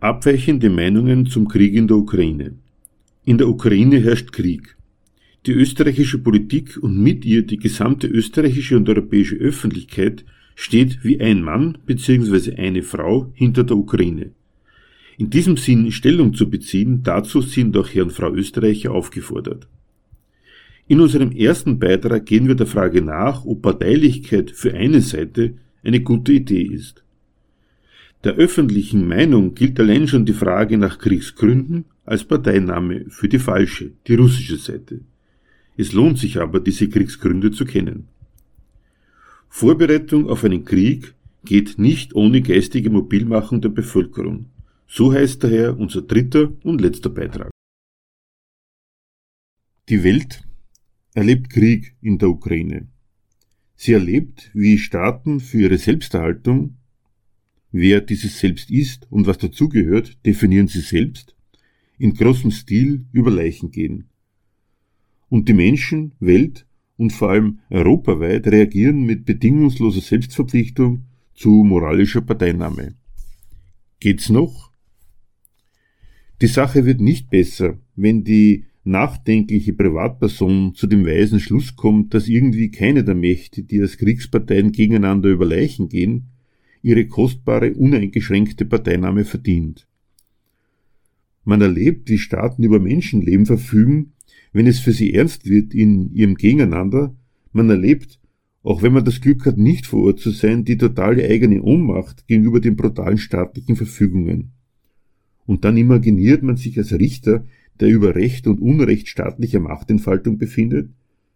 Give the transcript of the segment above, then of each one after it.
Abweichende Meinungen zum Krieg in der Ukraine. In der Ukraine herrscht Krieg. Die österreichische Politik und mit ihr die gesamte österreichische und europäische Öffentlichkeit steht wie ein Mann bzw. eine Frau hinter der Ukraine. In diesem Sinn Stellung zu beziehen, dazu sind auch Herrn Frau Österreicher aufgefordert. In unserem ersten Beitrag gehen wir der Frage nach, ob Parteilichkeit für eine Seite eine gute Idee ist. Der öffentlichen Meinung gilt allein schon die Frage nach Kriegsgründen als Parteinahme für die falsche, die russische Seite. Es lohnt sich aber, diese Kriegsgründe zu kennen. Vorbereitung auf einen Krieg geht nicht ohne geistige Mobilmachung der Bevölkerung. So heißt daher unser dritter und letzter Beitrag. Die Welt erlebt Krieg in der Ukraine. Sie erlebt, wie Staaten für ihre Selbsterhaltung, wer dieses Selbst ist und was dazugehört, definieren sie selbst, in großem Stil über Leichen gehen. Und die Menschen, Welt und vor allem europaweit reagieren mit bedingungsloser Selbstverpflichtung zu moralischer Parteinahme. Geht's noch? Die Sache wird nicht besser, wenn die nachdenkliche Privatperson zu dem weisen Schluss kommt, dass irgendwie keine der Mächte, die als Kriegsparteien gegeneinander über Leichen gehen, ihre kostbare, uneingeschränkte Parteinahme verdient. Man erlebt, wie Staaten über Menschenleben verfügen, wenn es für sie ernst wird in ihrem Gegeneinander. Man erlebt, auch wenn man das Glück hat, nicht vor Ort zu sein, die totale eigene Ohnmacht gegenüber den brutalen staatlichen Verfügungen und dann imaginiert man sich als Richter, der über Recht und Unrecht staatlicher Machtentfaltung befindet,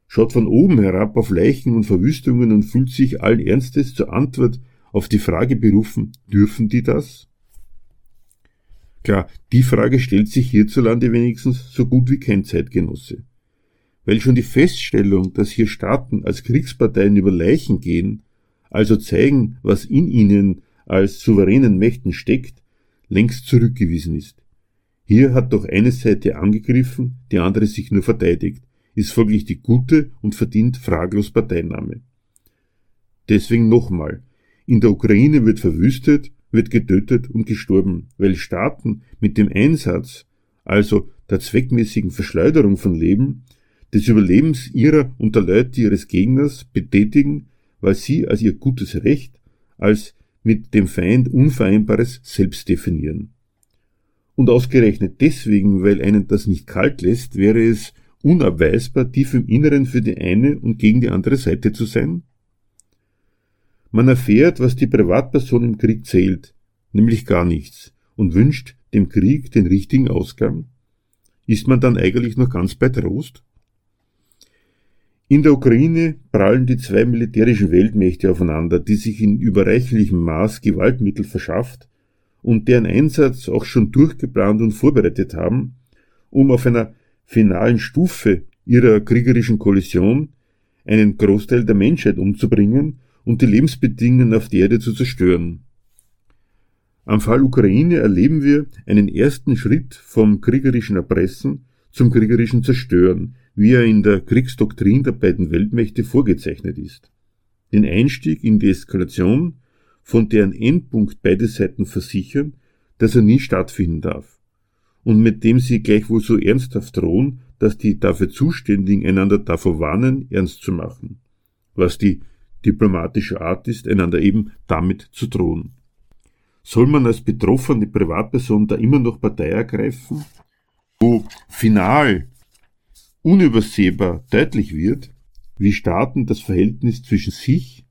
schaut von oben herab auf Leichen und Verwüstungen und fühlt sich allen Ernstes zur Antwort auf die Frage berufen, dürfen die das? Klar, die Frage stellt sich hierzulande wenigstens so gut wie kein Zeitgenosse. Weil schon die Feststellung, dass hier Staaten als Kriegsparteien über Leichen gehen, also zeigen, was in ihnen als souveränen Mächten steckt, längst zurückgewiesen ist. Hier hat doch eine Seite angegriffen, die andere sich nur verteidigt, ist folglich die gute und verdient fraglos Parteinahme. Deswegen nochmal, in der Ukraine wird verwüstet, wird getötet und gestorben, weil Staaten mit dem Einsatz, also der zweckmäßigen Verschleuderung von Leben, des Überlebens ihrer und der Leute ihres Gegners betätigen, weil sie als ihr gutes Recht, als mit dem Feind Unvereinbares selbst definieren. Und ausgerechnet deswegen, weil einen das nicht kalt lässt, wäre es unabweisbar, tief im Inneren für die eine und gegen die andere Seite zu sein? Man erfährt, was die Privatperson im Krieg zählt, nämlich gar nichts, und wünscht dem Krieg den richtigen Ausgang? Ist man dann eigentlich noch ganz bei Trost? In der Ukraine prallen die zwei militärischen Weltmächte aufeinander, die sich in überreichlichem Maß Gewaltmittel verschafft und deren Einsatz auch schon durchgeplant und vorbereitet haben, um auf einer finalen Stufe ihrer kriegerischen Kollision einen Großteil der Menschheit umzubringen und die Lebensbedingungen auf der Erde zu zerstören. Am Fall Ukraine erleben wir einen ersten Schritt vom kriegerischen Erpressen zum kriegerischen Zerstören, wie er in der Kriegsdoktrin der beiden Weltmächte vorgezeichnet ist. Den Einstieg in die Eskalation, von deren Endpunkt beide Seiten versichern, dass er nie stattfinden darf, und mit dem sie gleichwohl so ernsthaft drohen, dass die dafür Zuständigen einander davor warnen, ernst zu machen, was die diplomatische Art ist, einander eben damit zu drohen. Soll man als betroffene Privatperson da immer noch Partei ergreifen? Wo final unübersehbar deutlich wird, wie Staaten das Verhältnis zwischen sich,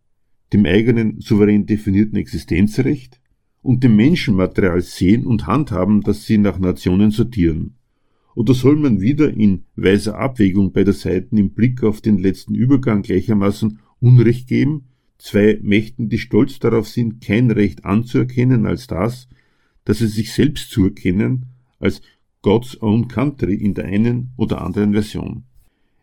dem eigenen souverän definierten Existenzrecht und dem Menschenmaterial sehen und handhaben, das sie nach Nationen sortieren. Oder soll man wieder in weiser Abwägung beider Seiten im Blick auf den letzten Übergang gleichermaßen Unrecht geben, zwei Mächten, die stolz darauf sind, kein Recht anzuerkennen als das, dass sie sich selbst zuerkennen als God's Own Country in der einen oder anderen Version.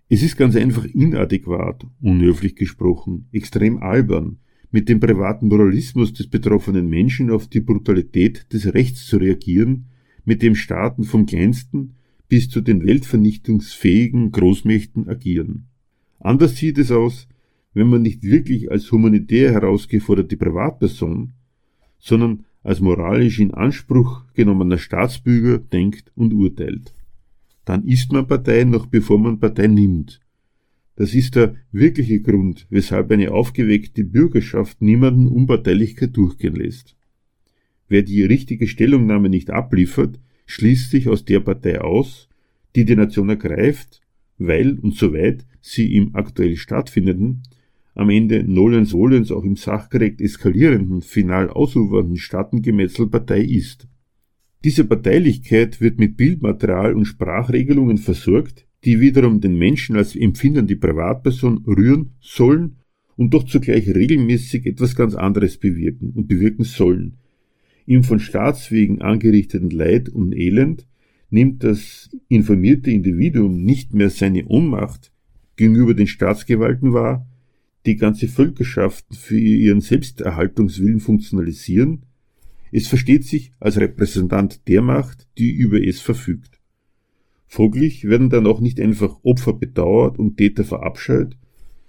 Es ist ganz einfach inadäquat, unhöflich gesprochen, extrem albern, mit dem privaten Moralismus des betroffenen Menschen auf die Brutalität des Rechts zu reagieren, mit dem Staaten vom kleinsten bis zu den weltvernichtungsfähigen Großmächten agieren. Anders sieht es aus, wenn man nicht wirklich als humanitär herausgeforderte Privatperson, sondern als moralisch in Anspruch genommener Staatsbürger denkt und urteilt. Dann ist man Partei noch bevor man Partei nimmt. Das ist der wirkliche Grund, weshalb eine aufgeweckte Bürgerschaft niemanden Unparteilichkeit durchgehen lässt. Wer die richtige Stellungnahme nicht abliefert, schließt sich aus der Partei aus, die die Nation ergreift, weil und soweit sie im aktuell stattfindenden, am Ende nolens volens auch im sachgerecht eskalierenden, final ausufernden Staatengemetzel Partei ist. Diese Parteilichkeit wird mit Bildmaterial und Sprachregelungen versorgt, die wiederum den Menschen als empfindende Privatperson rühren sollen und doch zugleich regelmäßig etwas ganz anderes bewirken und bewirken sollen. Im von Staatswegen angerichteten Leid und Elend nimmt das informierte Individuum nicht mehr seine Ohnmacht gegenüber den Staatsgewalten wahr, die ganze Völkerschaften für ihren Selbsterhaltungswillen funktionalisieren, es versteht sich als Repräsentant der Macht, die über es verfügt. Folglich werden dann auch nicht einfach Opfer bedauert und Täter verabscheut,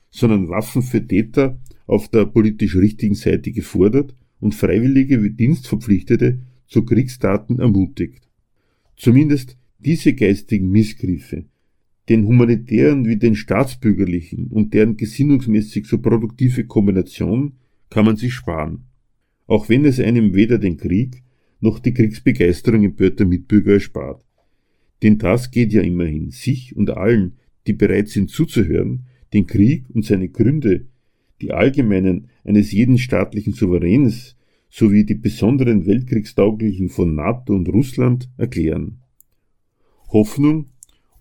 sondern Waffen für Täter auf der politisch richtigen Seite gefordert und Freiwillige wie Dienstverpflichtete zu Kriegstaten ermutigt. Zumindest diese geistigen Missgriffe, den humanitären wie den staatsbürgerlichen und deren gesinnungsmäßig so produktive Kombination kann man sich sparen. Auch wenn es einem weder den Krieg noch die Kriegsbegeisterung empörter Mitbürger erspart. Denn das geht ja immerhin sich und allen, die bereit sind zuzuhören, den Krieg und seine Gründe, die allgemeinen eines jeden staatlichen Souveräns sowie die besonderen weltkriegstauglichen von NATO und Russland erklären. Hoffnung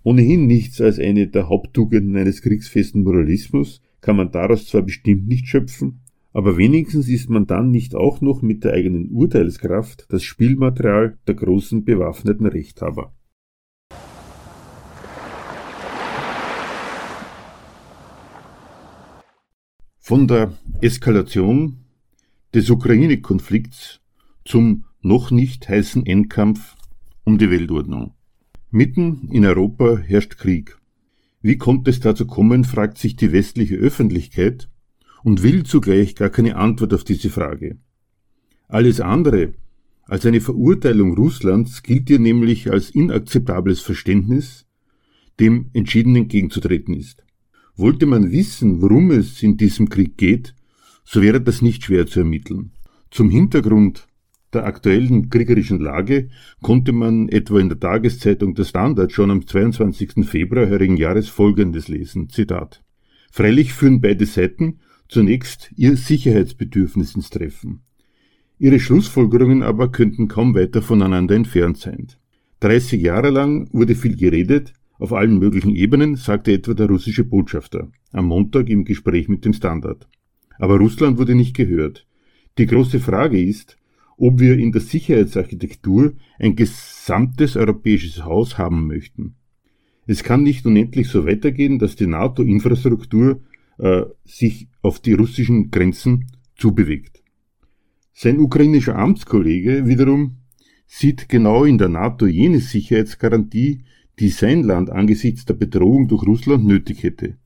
ohnehin nichts als eine der Haupttugenden eines kriegsfesten Moralismus, kann man daraus zwar bestimmt nicht schöpfen, aber wenigstens ist man dann nicht auch noch mit der eigenen Urteilskraft das Spielmaterial der großen bewaffneten Rechthaber. Von der Eskalation des Ukraine-Konflikts zum noch nicht heißen Endkampf um die Weltordnung. Mitten in Europa herrscht Krieg. Wie konnte es dazu kommen, fragt sich die westliche Öffentlichkeit und will zugleich gar keine Antwort auf diese Frage. Alles andere als eine Verurteilung Russlands gilt ihr nämlich als inakzeptables Verständnis, dem entschieden entgegenzutreten ist. Wollte man wissen, worum es in diesem Krieg geht, so wäre das nicht schwer zu ermitteln. Zum Hintergrund der aktuellen kriegerischen Lage konnte man etwa in der Tageszeitung Der Standard schon am 22. Februar heurigen Jahres Folgendes lesen, Zitat. Freilich führen beide Seiten zunächst ihr Sicherheitsbedürfnis ins Treffen. Ihre Schlussfolgerungen aber könnten kaum weiter voneinander entfernt sein. 30 Jahre lang wurde viel geredet, auf allen möglichen Ebenen, sagte etwa der russische Botschafter am Montag im Gespräch mit dem Standard. Aber Russland wurde nicht gehört. Die große Frage ist, ob wir in der Sicherheitsarchitektur ein gesamtes europäisches Haus haben möchten. Es kann nicht unendlich so weitergehen, dass die NATO-Infrastruktur äh, sich auf die russischen Grenzen zubewegt. Sein ukrainischer Amtskollege wiederum sieht genau in der NATO jene Sicherheitsgarantie, die sein Land angesichts der Bedrohung durch Russland nötig hätte.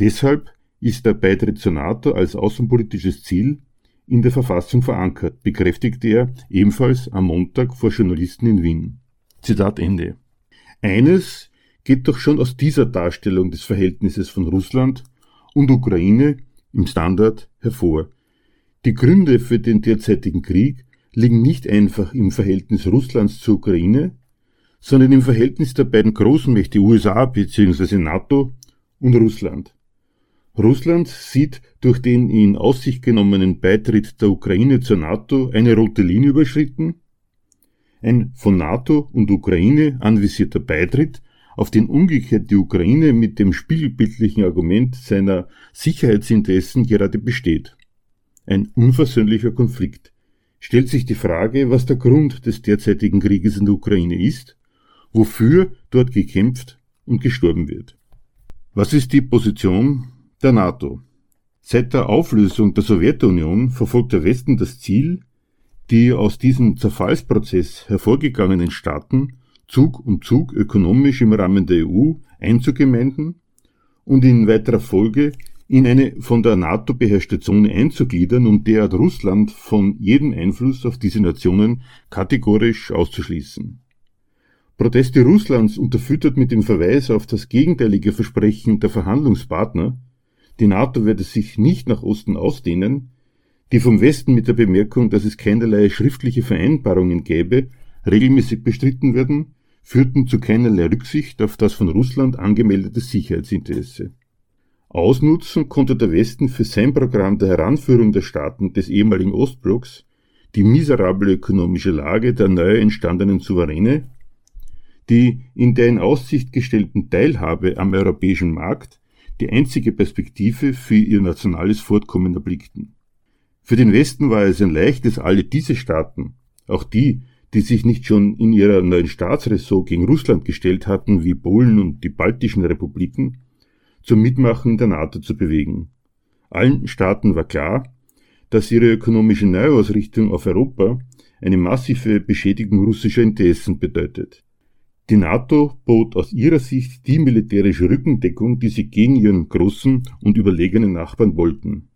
Deshalb ist der Beitritt zur NATO als außenpolitisches Ziel in der Verfassung verankert, bekräftigte er ebenfalls am Montag vor Journalisten in Wien. Zitat Ende. Eines geht doch schon aus dieser Darstellung des Verhältnisses von Russland und Ukraine im Standard hervor. Die Gründe für den derzeitigen Krieg liegen nicht einfach im Verhältnis Russlands zur Ukraine, sondern im Verhältnis der beiden Großmächte USA bzw. NATO und Russland. Russland sieht durch den in Aussicht genommenen Beitritt der Ukraine zur NATO eine rote Linie überschritten. Ein von NATO und Ukraine anvisierter Beitritt, auf den umgekehrt die Ukraine mit dem spiegelbildlichen Argument seiner Sicherheitsinteressen gerade besteht. Ein unversöhnlicher Konflikt, stellt sich die Frage, was der Grund des derzeitigen Krieges in der Ukraine ist, wofür dort gekämpft und gestorben wird. Was ist die Position der NATO? Seit der Auflösung der Sowjetunion verfolgt der Westen das Ziel, die aus diesem Zerfallsprozess hervorgegangenen Staaten Zug um Zug ökonomisch im Rahmen der EU einzugemeinden und in weiterer Folge in eine von der NATO beherrschte Zone einzugliedern und derart Russland von jedem Einfluss auf diese Nationen kategorisch auszuschließen. Proteste Russlands unterfüttert mit dem Verweis auf das gegenteilige Versprechen der Verhandlungspartner, die NATO werde sich nicht nach Osten ausdehnen, die vom Westen mit der Bemerkung, dass es keinerlei schriftliche Vereinbarungen gäbe, regelmäßig bestritten werden, führten zu keinerlei Rücksicht auf das von Russland angemeldete Sicherheitsinteresse. Ausnutzen konnte der Westen für sein Programm der Heranführung der Staaten des ehemaligen Ostblocks die miserable ökonomische Lage der neu entstandenen Souveräne die in der in Aussicht gestellten Teilhabe am europäischen Markt die einzige Perspektive für ihr nationales Fortkommen erblickten. Für den Westen war es ein leichtes, alle diese Staaten, auch die, die sich nicht schon in ihrer neuen Staatsressort gegen Russland gestellt hatten, wie Polen und die baltischen Republiken, zum Mitmachen der NATO zu bewegen. Allen Staaten war klar, dass ihre ökonomische Neuausrichtung auf Europa eine massive Beschädigung russischer Interessen bedeutet. Die NATO bot aus ihrer Sicht die militärische Rückendeckung, die sie gegen ihren großen und überlegenen Nachbarn wollten.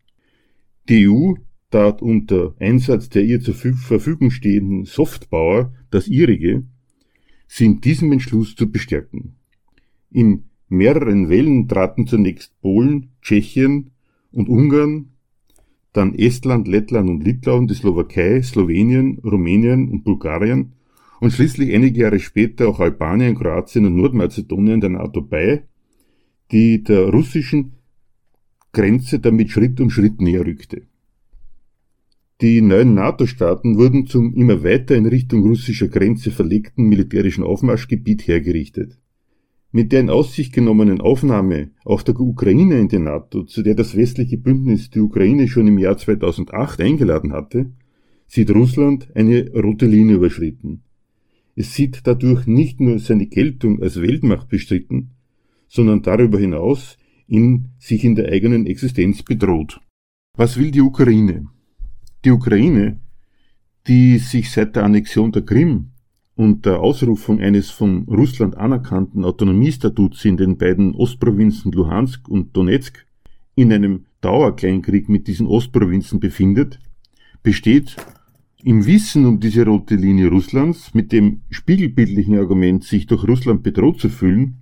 Die EU tat unter Einsatz der ihr zur Verfügung stehenden Softpower das ihrige, sie in diesem Entschluss zu bestärken. In mehreren Wellen traten zunächst Polen, Tschechien und Ungarn, dann Estland, Lettland und Litauen, die Slowakei, Slowenien, Rumänien und Bulgarien und schließlich einige Jahre später auch Albanien, Kroatien und Nordmazedonien der NATO bei, die der russischen Grenze damit Schritt um Schritt näher rückte. Die neuen NATO-Staaten wurden zum immer weiter in Richtung russischer Grenze verlegten militärischen Aufmarschgebiet hergerichtet. Mit der in Aussicht genommenen Aufnahme auch der Ukraine in die NATO, zu der das westliche Bündnis die Ukraine schon im Jahr 2008 eingeladen hatte, sieht Russland eine rote Linie überschritten. Es sieht dadurch nicht nur seine Geltung als Weltmacht bestritten, sondern darüber hinaus in sich in der eigenen Existenz bedroht. Was will die Ukraine? Die Ukraine, die sich seit der Annexion der Krim und der Ausrufung eines von Russland anerkannten Autonomiestatuts in den beiden Ostprovinzen Luhansk und Donetsk in einem Dauerkleinkrieg mit diesen Ostprovinzen befindet, besteht im Wissen um diese rote Linie Russlands, mit dem spiegelbildlichen Argument, sich durch Russland bedroht zu fühlen,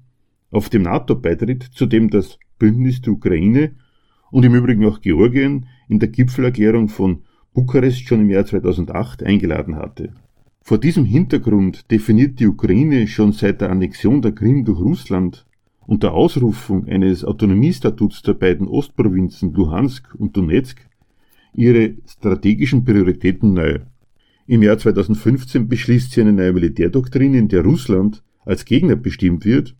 auf dem NATO-Beitritt, zu dem das Bündnis der Ukraine und im Übrigen auch Georgien in der Gipfelerklärung von Bukarest schon im Jahr 2008 eingeladen hatte. Vor diesem Hintergrund definiert die Ukraine schon seit der Annexion der Krim durch Russland und der Ausrufung eines Autonomiestatuts der beiden Ostprovinzen Luhansk und Donetsk ihre strategischen Prioritäten neu. Im Jahr 2015 beschließt sie eine neue Militärdoktrin, in der Russland als Gegner bestimmt wird.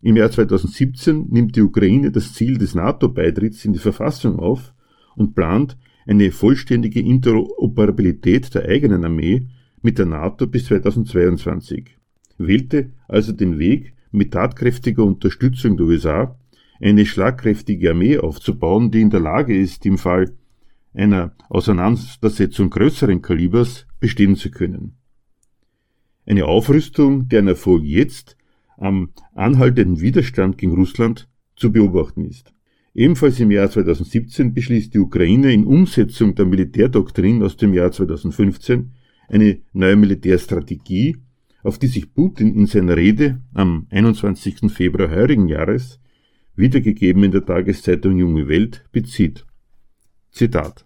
Im Jahr 2017 nimmt die Ukraine das Ziel des NATO-Beitritts in die Verfassung auf und plant eine vollständige Interoperabilität der eigenen Armee mit der NATO bis 2022, wählte also den Weg, mit tatkräftiger Unterstützung der USA eine schlagkräftige Armee aufzubauen, die in der Lage ist, im Fall einer Auseinandersetzung größeren Kalibers bestehen zu können. Eine Aufrüstung, deren Erfolg jetzt am anhaltenden Widerstand gegen Russland zu beobachten ist. Ebenfalls im Jahr 2017 beschließt die Ukraine in Umsetzung der Militärdoktrin aus dem Jahr 2015 eine neue Militärstrategie, auf die sich Putin in seiner Rede am 21. Februar heurigen Jahres, wiedergegeben in der Tageszeitung Junge Welt, bezieht. Zitat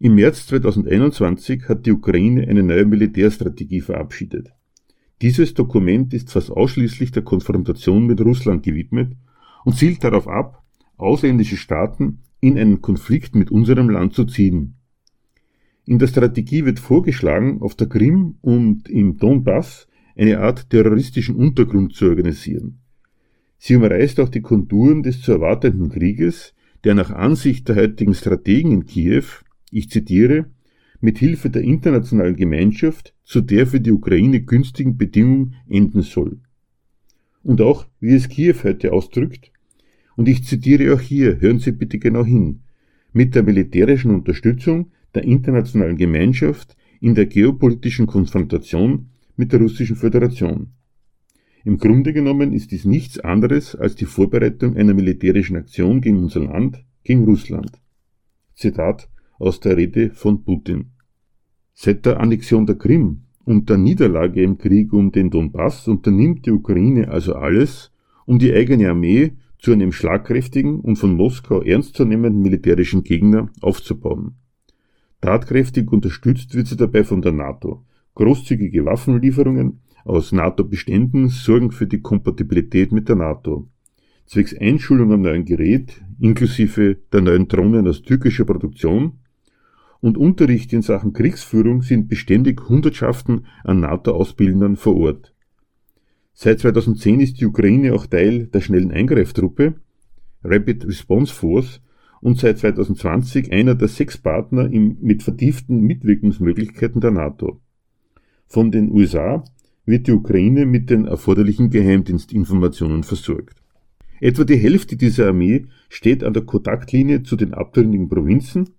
im März 2021 hat die Ukraine eine neue Militärstrategie verabschiedet. Dieses Dokument ist fast ausschließlich der Konfrontation mit Russland gewidmet und zielt darauf ab, ausländische Staaten in einen Konflikt mit unserem Land zu ziehen. In der Strategie wird vorgeschlagen, auf der Krim und im Donbass eine Art terroristischen Untergrund zu organisieren. Sie umreißt auch die Konturen des zu erwartenden Krieges, der nach Ansicht der heutigen Strategen in Kiew ich zitiere, mit Hilfe der internationalen Gemeinschaft zu der für die Ukraine günstigen Bedingung enden soll. Und auch, wie es Kiew heute ausdrückt, und ich zitiere auch hier, hören Sie bitte genau hin, mit der militärischen Unterstützung der internationalen Gemeinschaft in der geopolitischen Konfrontation mit der Russischen Föderation. Im Grunde genommen ist dies nichts anderes als die Vorbereitung einer militärischen Aktion gegen unser Land, gegen Russland. Zitat aus der Rede von Putin. Seit der Annexion der Krim und der Niederlage im Krieg um den Donbass unternimmt die Ukraine also alles, um die eigene Armee zu einem schlagkräftigen und von Moskau ernstzunehmenden militärischen Gegner aufzubauen. Tatkräftig unterstützt wird sie dabei von der NATO. Großzügige Waffenlieferungen aus NATO-Beständen sorgen für die Kompatibilität mit der NATO. Zwecks Einschulung am neuen Gerät, inklusive der neuen Drohnen aus türkischer Produktion, und Unterricht in Sachen Kriegsführung sind beständig Hundertschaften an NATO-Ausbildern vor Ort. Seit 2010 ist die Ukraine auch Teil der schnellen Eingreiftruppe Rapid Response Force und seit 2020 einer der sechs Partner im, mit vertieften Mitwirkungsmöglichkeiten der NATO. Von den USA wird die Ukraine mit den erforderlichen Geheimdienstinformationen versorgt. Etwa die Hälfte dieser Armee steht an der Kontaktlinie zu den abtrünnigen Provinzen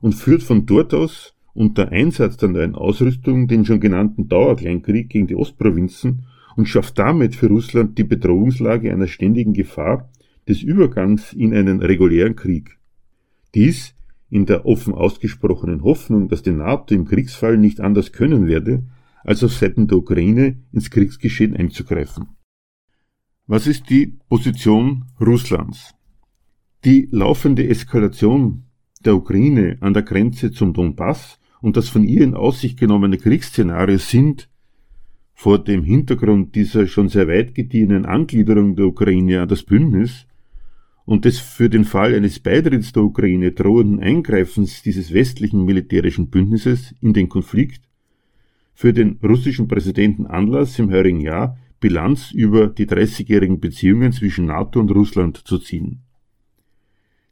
und führt von dort aus unter Einsatz der neuen Ausrüstung den schon genannten Dauerkleinkrieg gegen die Ostprovinzen und schafft damit für Russland die Bedrohungslage einer ständigen Gefahr des Übergangs in einen regulären Krieg. Dies in der offen ausgesprochenen Hoffnung, dass die NATO im Kriegsfall nicht anders können werde, als auf Seiten der Ukraine ins Kriegsgeschehen einzugreifen. Was ist die Position Russlands? Die laufende Eskalation der Ukraine an der Grenze zum Donbass und das von ihr in Aussicht genommene Kriegsszenario sind vor dem Hintergrund dieser schon sehr weit gediehenen Angliederung der Ukraine an das Bündnis und des für den Fall eines Beitritts der Ukraine drohenden Eingreifens dieses westlichen militärischen Bündnisses in den Konflikt für den russischen Präsidenten Anlass im heurigen Jahr Bilanz über die 30-jährigen Beziehungen zwischen NATO und Russland zu ziehen.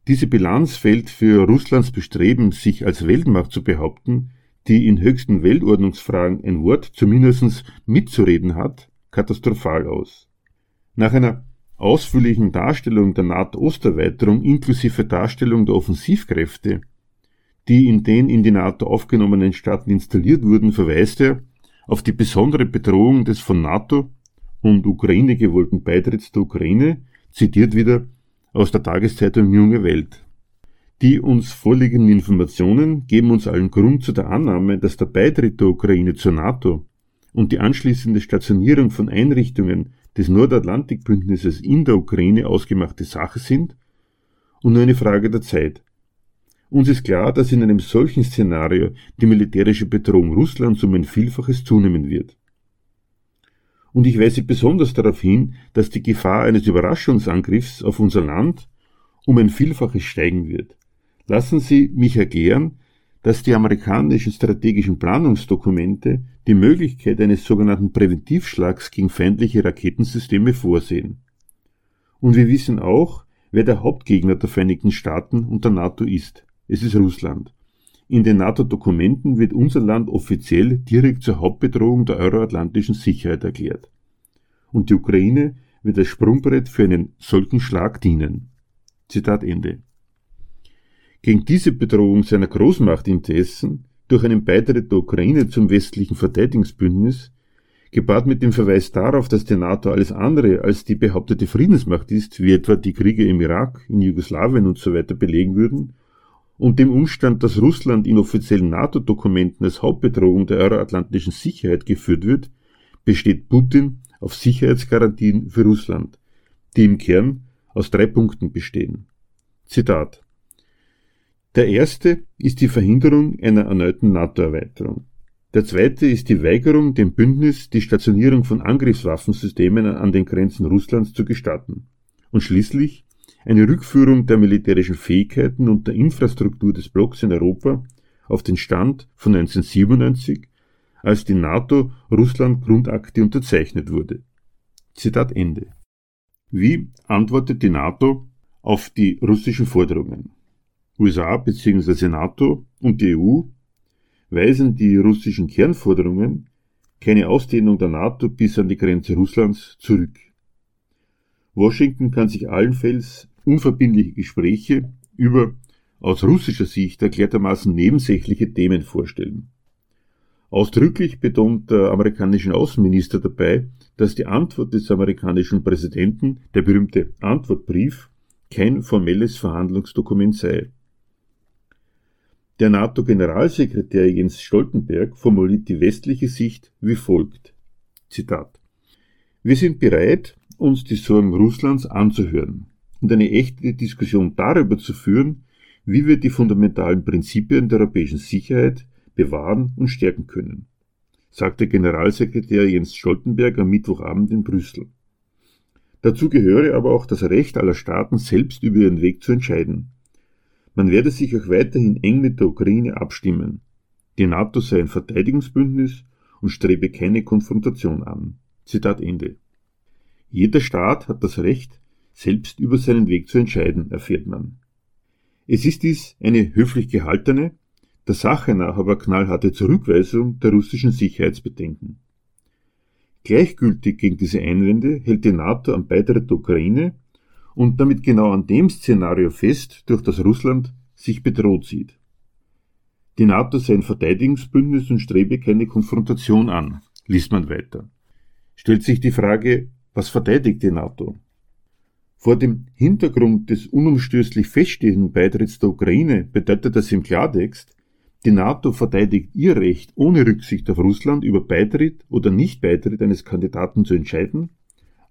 Diese Bilanz fällt für Russlands Bestreben, sich als Weltmacht zu behaupten, die in höchsten Weltordnungsfragen ein Wort zumindest mitzureden hat, katastrophal aus. Nach einer ausführlichen Darstellung der NATO-Osterweiterung inklusive Darstellung der Offensivkräfte, die in den in die NATO aufgenommenen Staaten installiert wurden, verweist er auf die besondere Bedrohung des von NATO und Ukraine gewollten Beitritts der Ukraine, zitiert wieder aus der Tageszeitung Junge Welt. Die uns vorliegenden Informationen geben uns allen Grund zu der Annahme, dass der Beitritt der Ukraine zur NATO und die anschließende Stationierung von Einrichtungen des Nordatlantikbündnisses in der Ukraine ausgemachte Sache sind und nur eine Frage der Zeit. Uns ist klar, dass in einem solchen Szenario die militärische Bedrohung Russlands um ein Vielfaches zunehmen wird und ich weise besonders darauf hin, dass die Gefahr eines Überraschungsangriffs auf unser Land um ein Vielfaches steigen wird. Lassen Sie mich erklären, dass die amerikanischen strategischen Planungsdokumente die Möglichkeit eines sogenannten Präventivschlags gegen feindliche Raketensysteme vorsehen. Und wir wissen auch, wer der Hauptgegner der Vereinigten Staaten und der NATO ist. Es ist Russland. In den NATO-Dokumenten wird unser Land offiziell direkt zur Hauptbedrohung der euroatlantischen Sicherheit erklärt. Und die Ukraine wird als Sprungbrett für einen solchen Schlag dienen. Zitat Ende. Gegen diese Bedrohung seiner Großmachtinteressen durch einen Beitritt der Ukraine zum westlichen Verteidigungsbündnis, gepaart mit dem Verweis darauf, dass die NATO alles andere als die behauptete Friedensmacht ist, wie etwa die Kriege im Irak, in Jugoslawien und so belegen würden, und dem Umstand, dass Russland in offiziellen NATO-Dokumenten als Hauptbedrohung der euroatlantischen Sicherheit geführt wird, besteht Putin auf Sicherheitsgarantien für Russland, die im Kern aus drei Punkten bestehen. Zitat. Der erste ist die Verhinderung einer erneuten NATO-Erweiterung. Der zweite ist die Weigerung, dem Bündnis die Stationierung von Angriffswaffensystemen an den Grenzen Russlands zu gestatten. Und schließlich eine Rückführung der militärischen Fähigkeiten und der Infrastruktur des Blocks in Europa auf den Stand von 1997, als die NATO-Russland-Grundakte unterzeichnet wurde. Zitat Ende. Wie antwortet die NATO auf die russischen Forderungen? USA bzw. NATO und die EU weisen die russischen Kernforderungen keine Ausdehnung der NATO bis an die Grenze Russlands zurück. Washington kann sich allenfalls unverbindliche Gespräche über aus russischer Sicht erklärtermaßen nebensächliche Themen vorstellen. Ausdrücklich betont der amerikanische Außenminister dabei, dass die Antwort des amerikanischen Präsidenten, der berühmte Antwortbrief, kein formelles Verhandlungsdokument sei. Der NATO-Generalsekretär Jens Stoltenberg formuliert die westliche Sicht wie folgt. Zitat. Wir sind bereit, uns die Sorgen Russlands anzuhören und eine echte Diskussion darüber zu führen, wie wir die fundamentalen Prinzipien der europäischen Sicherheit bewahren und stärken können, sagte Generalsekretär Jens Stoltenberg am Mittwochabend in Brüssel. Dazu gehöre aber auch das Recht aller Staaten, selbst über ihren Weg zu entscheiden. Man werde sich auch weiterhin eng mit der Ukraine abstimmen. Die NATO sei ein Verteidigungsbündnis und strebe keine Konfrontation an. Zitat Ende. Jeder Staat hat das Recht, selbst über seinen Weg zu entscheiden, erfährt man. Es ist dies eine höflich gehaltene, der Sache nach aber knallharte Zurückweisung der russischen Sicherheitsbedenken. Gleichgültig gegen diese Einwände hält die NATO am Beitritt der Ukraine und damit genau an dem Szenario fest, durch das Russland sich bedroht sieht. Die NATO sei ein Verteidigungsbündnis und strebe keine Konfrontation an, liest man weiter. Stellt sich die Frage, was verteidigt die NATO? Vor dem Hintergrund des unumstößlich feststehenden Beitritts der Ukraine bedeutet das im Klartext, die NATO verteidigt ihr Recht, ohne Rücksicht auf Russland über Beitritt oder Nichtbeitritt eines Kandidaten zu entscheiden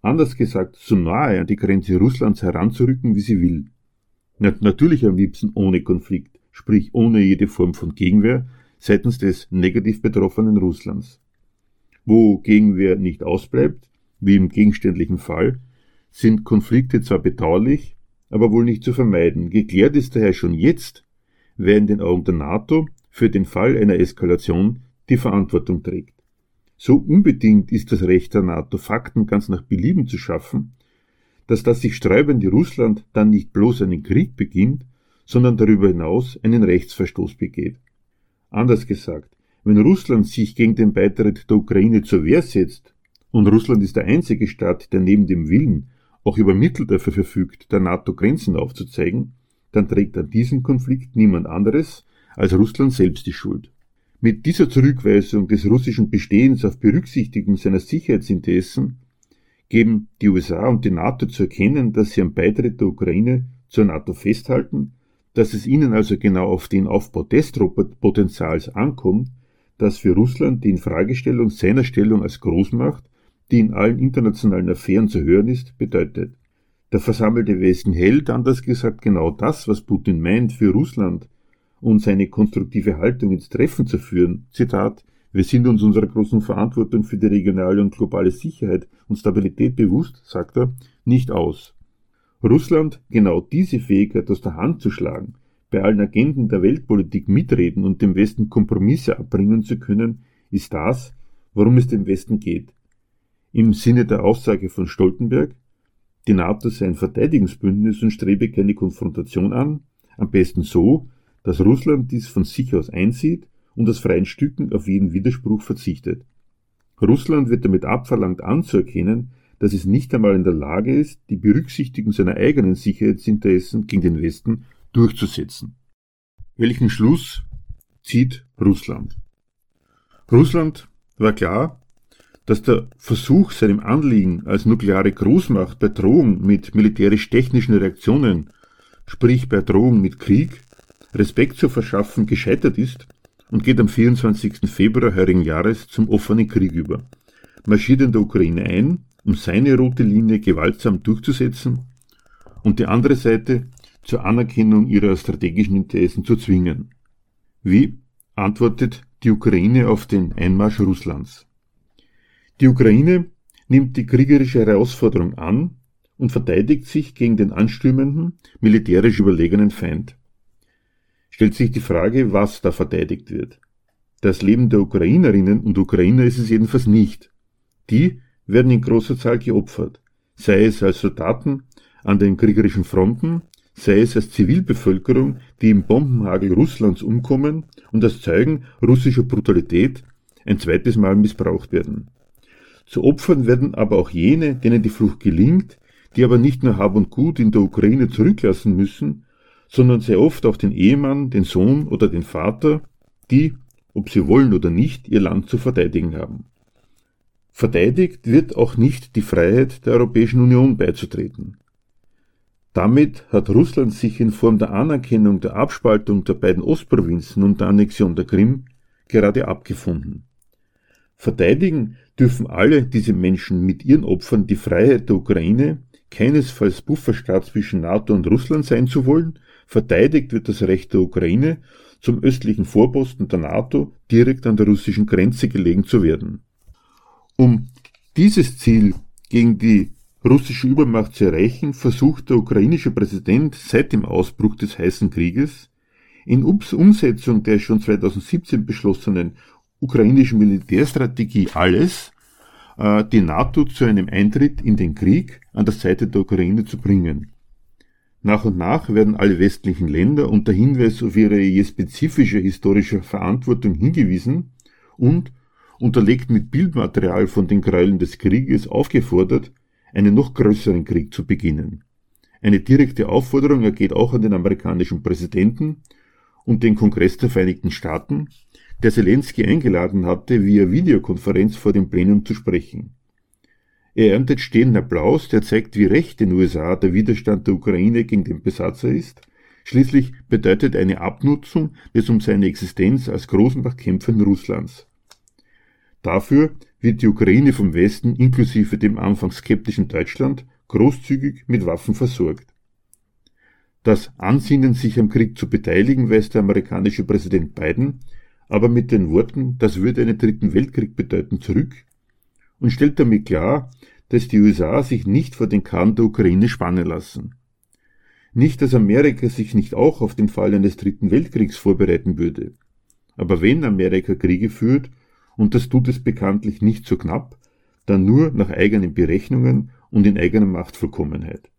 Anders gesagt, so nahe an die Grenze Russlands heranzurücken, wie sie will. Natürlich am liebsten ohne Konflikt, sprich ohne jede Form von Gegenwehr seitens des negativ betroffenen Russlands. Wo Gegenwehr nicht ausbleibt, wie im gegenständlichen Fall, sind Konflikte zwar bedauerlich, aber wohl nicht zu vermeiden. Geklärt ist daher schon jetzt, wer in den Augen der NATO für den Fall einer Eskalation die Verantwortung trägt. So unbedingt ist das Recht der NATO, Fakten ganz nach Belieben zu schaffen, dass das sich sträubende Russland dann nicht bloß einen Krieg beginnt, sondern darüber hinaus einen Rechtsverstoß begeht. Anders gesagt, wenn Russland sich gegen den Beitritt der Ukraine zur Wehr setzt, und Russland ist der einzige Staat, der neben dem Willen auch über Mittel dafür verfügt, der NATO Grenzen aufzuzeigen, dann trägt an diesem Konflikt niemand anderes als Russland selbst die Schuld. Mit dieser Zurückweisung des russischen Bestehens auf Berücksichtigung seiner Sicherheitsinteressen geben die USA und die NATO zu erkennen, dass sie am Beitritt der Ukraine zur NATO festhalten, dass es ihnen also genau auf den Aufbau des Potenzials ankommt, das für Russland die Infragestellung seiner Stellung als Großmacht, die in allen internationalen Affären zu hören ist, bedeutet. Der versammelte Westen hält, anders gesagt, genau das, was Putin meint, für Russland und seine konstruktive Haltung ins Treffen zu führen. Zitat, wir sind uns unserer großen Verantwortung für die regionale und globale Sicherheit und Stabilität bewusst, sagt er, nicht aus. Russland genau diese Fähigkeit aus der Hand zu schlagen, bei allen Agenden der Weltpolitik mitreden und dem Westen Kompromisse abbringen zu können, ist das, worum es dem Westen geht. Im Sinne der Aussage von Stoltenberg, die NATO sei ein Verteidigungsbündnis und strebe keine Konfrontation an, am besten so, dass Russland dies von sich aus einsieht und aus freien Stücken auf jeden Widerspruch verzichtet. Russland wird damit abverlangt anzuerkennen, dass es nicht einmal in der Lage ist, die Berücksichtigung seiner eigenen Sicherheitsinteressen gegen den Westen durchzusetzen. Welchen Schluss zieht Russland? Russland war klar, dass der Versuch, seinem Anliegen als nukleare Großmacht bei Drohung mit militärisch-technischen Reaktionen, sprich bei Drohung mit Krieg, Respekt zu verschaffen, gescheitert ist und geht am 24. Februar heurigen Jahres zum offenen Krieg über, marschiert in der Ukraine ein, um seine rote Linie gewaltsam durchzusetzen und die andere Seite zur Anerkennung ihrer strategischen Interessen zu zwingen. Wie antwortet die Ukraine auf den Einmarsch Russlands? Die Ukraine nimmt die kriegerische Herausforderung an und verteidigt sich gegen den anstürmenden, militärisch überlegenen Feind stellt sich die Frage, was da verteidigt wird. Das Leben der Ukrainerinnen und Ukrainer ist es jedenfalls nicht. Die werden in großer Zahl geopfert, sei es als Soldaten an den kriegerischen Fronten, sei es als Zivilbevölkerung, die im Bombenhagel Russlands umkommen und als Zeugen russischer Brutalität ein zweites Mal missbraucht werden. Zu Opfern werden aber auch jene, denen die Flucht gelingt, die aber nicht nur Hab und Gut in der Ukraine zurücklassen müssen, sondern sehr oft auch den Ehemann, den Sohn oder den Vater, die, ob sie wollen oder nicht, ihr Land zu verteidigen haben. Verteidigt wird auch nicht die Freiheit der Europäischen Union beizutreten. Damit hat Russland sich in Form der Anerkennung der Abspaltung der beiden Ostprovinzen und der Annexion der Krim gerade abgefunden. Verteidigen dürfen alle diese Menschen mit ihren Opfern die Freiheit der Ukraine, keinesfalls Bufferstaat zwischen NATO und Russland sein zu wollen, verteidigt wird das Recht der Ukraine, zum östlichen Vorposten der NATO direkt an der russischen Grenze gelegen zu werden. Um dieses Ziel gegen die russische Übermacht zu erreichen, versucht der ukrainische Präsident seit dem Ausbruch des heißen Krieges in Umsetzung der schon 2017 beschlossenen ukrainischen Militärstrategie alles, äh, die NATO zu einem Eintritt in den Krieg an der Seite der Ukraine zu bringen. Nach und nach werden alle westlichen Länder unter Hinweis auf ihre je spezifische historische Verantwortung hingewiesen und, unterlegt mit Bildmaterial von den Gräueln des Krieges, aufgefordert, einen noch größeren Krieg zu beginnen. Eine direkte Aufforderung ergeht auch an den amerikanischen Präsidenten und den Kongress der Vereinigten Staaten, der Zelensky eingeladen hatte, via Videokonferenz vor dem Plenum zu sprechen. Er erntet stehenden Applaus, der zeigt, wie recht den USA der Widerstand der Ukraine gegen den Besatzer ist. Schließlich bedeutet eine Abnutzung des um seine Existenz als Großmachtkämpfer Russlands. Dafür wird die Ukraine vom Westen inklusive dem anfangs skeptischen Deutschland großzügig mit Waffen versorgt. Das Ansinnen, sich am Krieg zu beteiligen, weist der amerikanische Präsident Biden aber mit den Worten, das würde einen dritten Weltkrieg bedeuten, zurück und stellt damit klar, dass die USA sich nicht vor den Kahn der Ukraine spannen lassen. Nicht, dass Amerika sich nicht auch auf den Fall eines dritten Weltkriegs vorbereiten würde. Aber wenn Amerika Kriege führt, und das tut es bekanntlich nicht so knapp, dann nur nach eigenen Berechnungen und in eigener Machtvollkommenheit.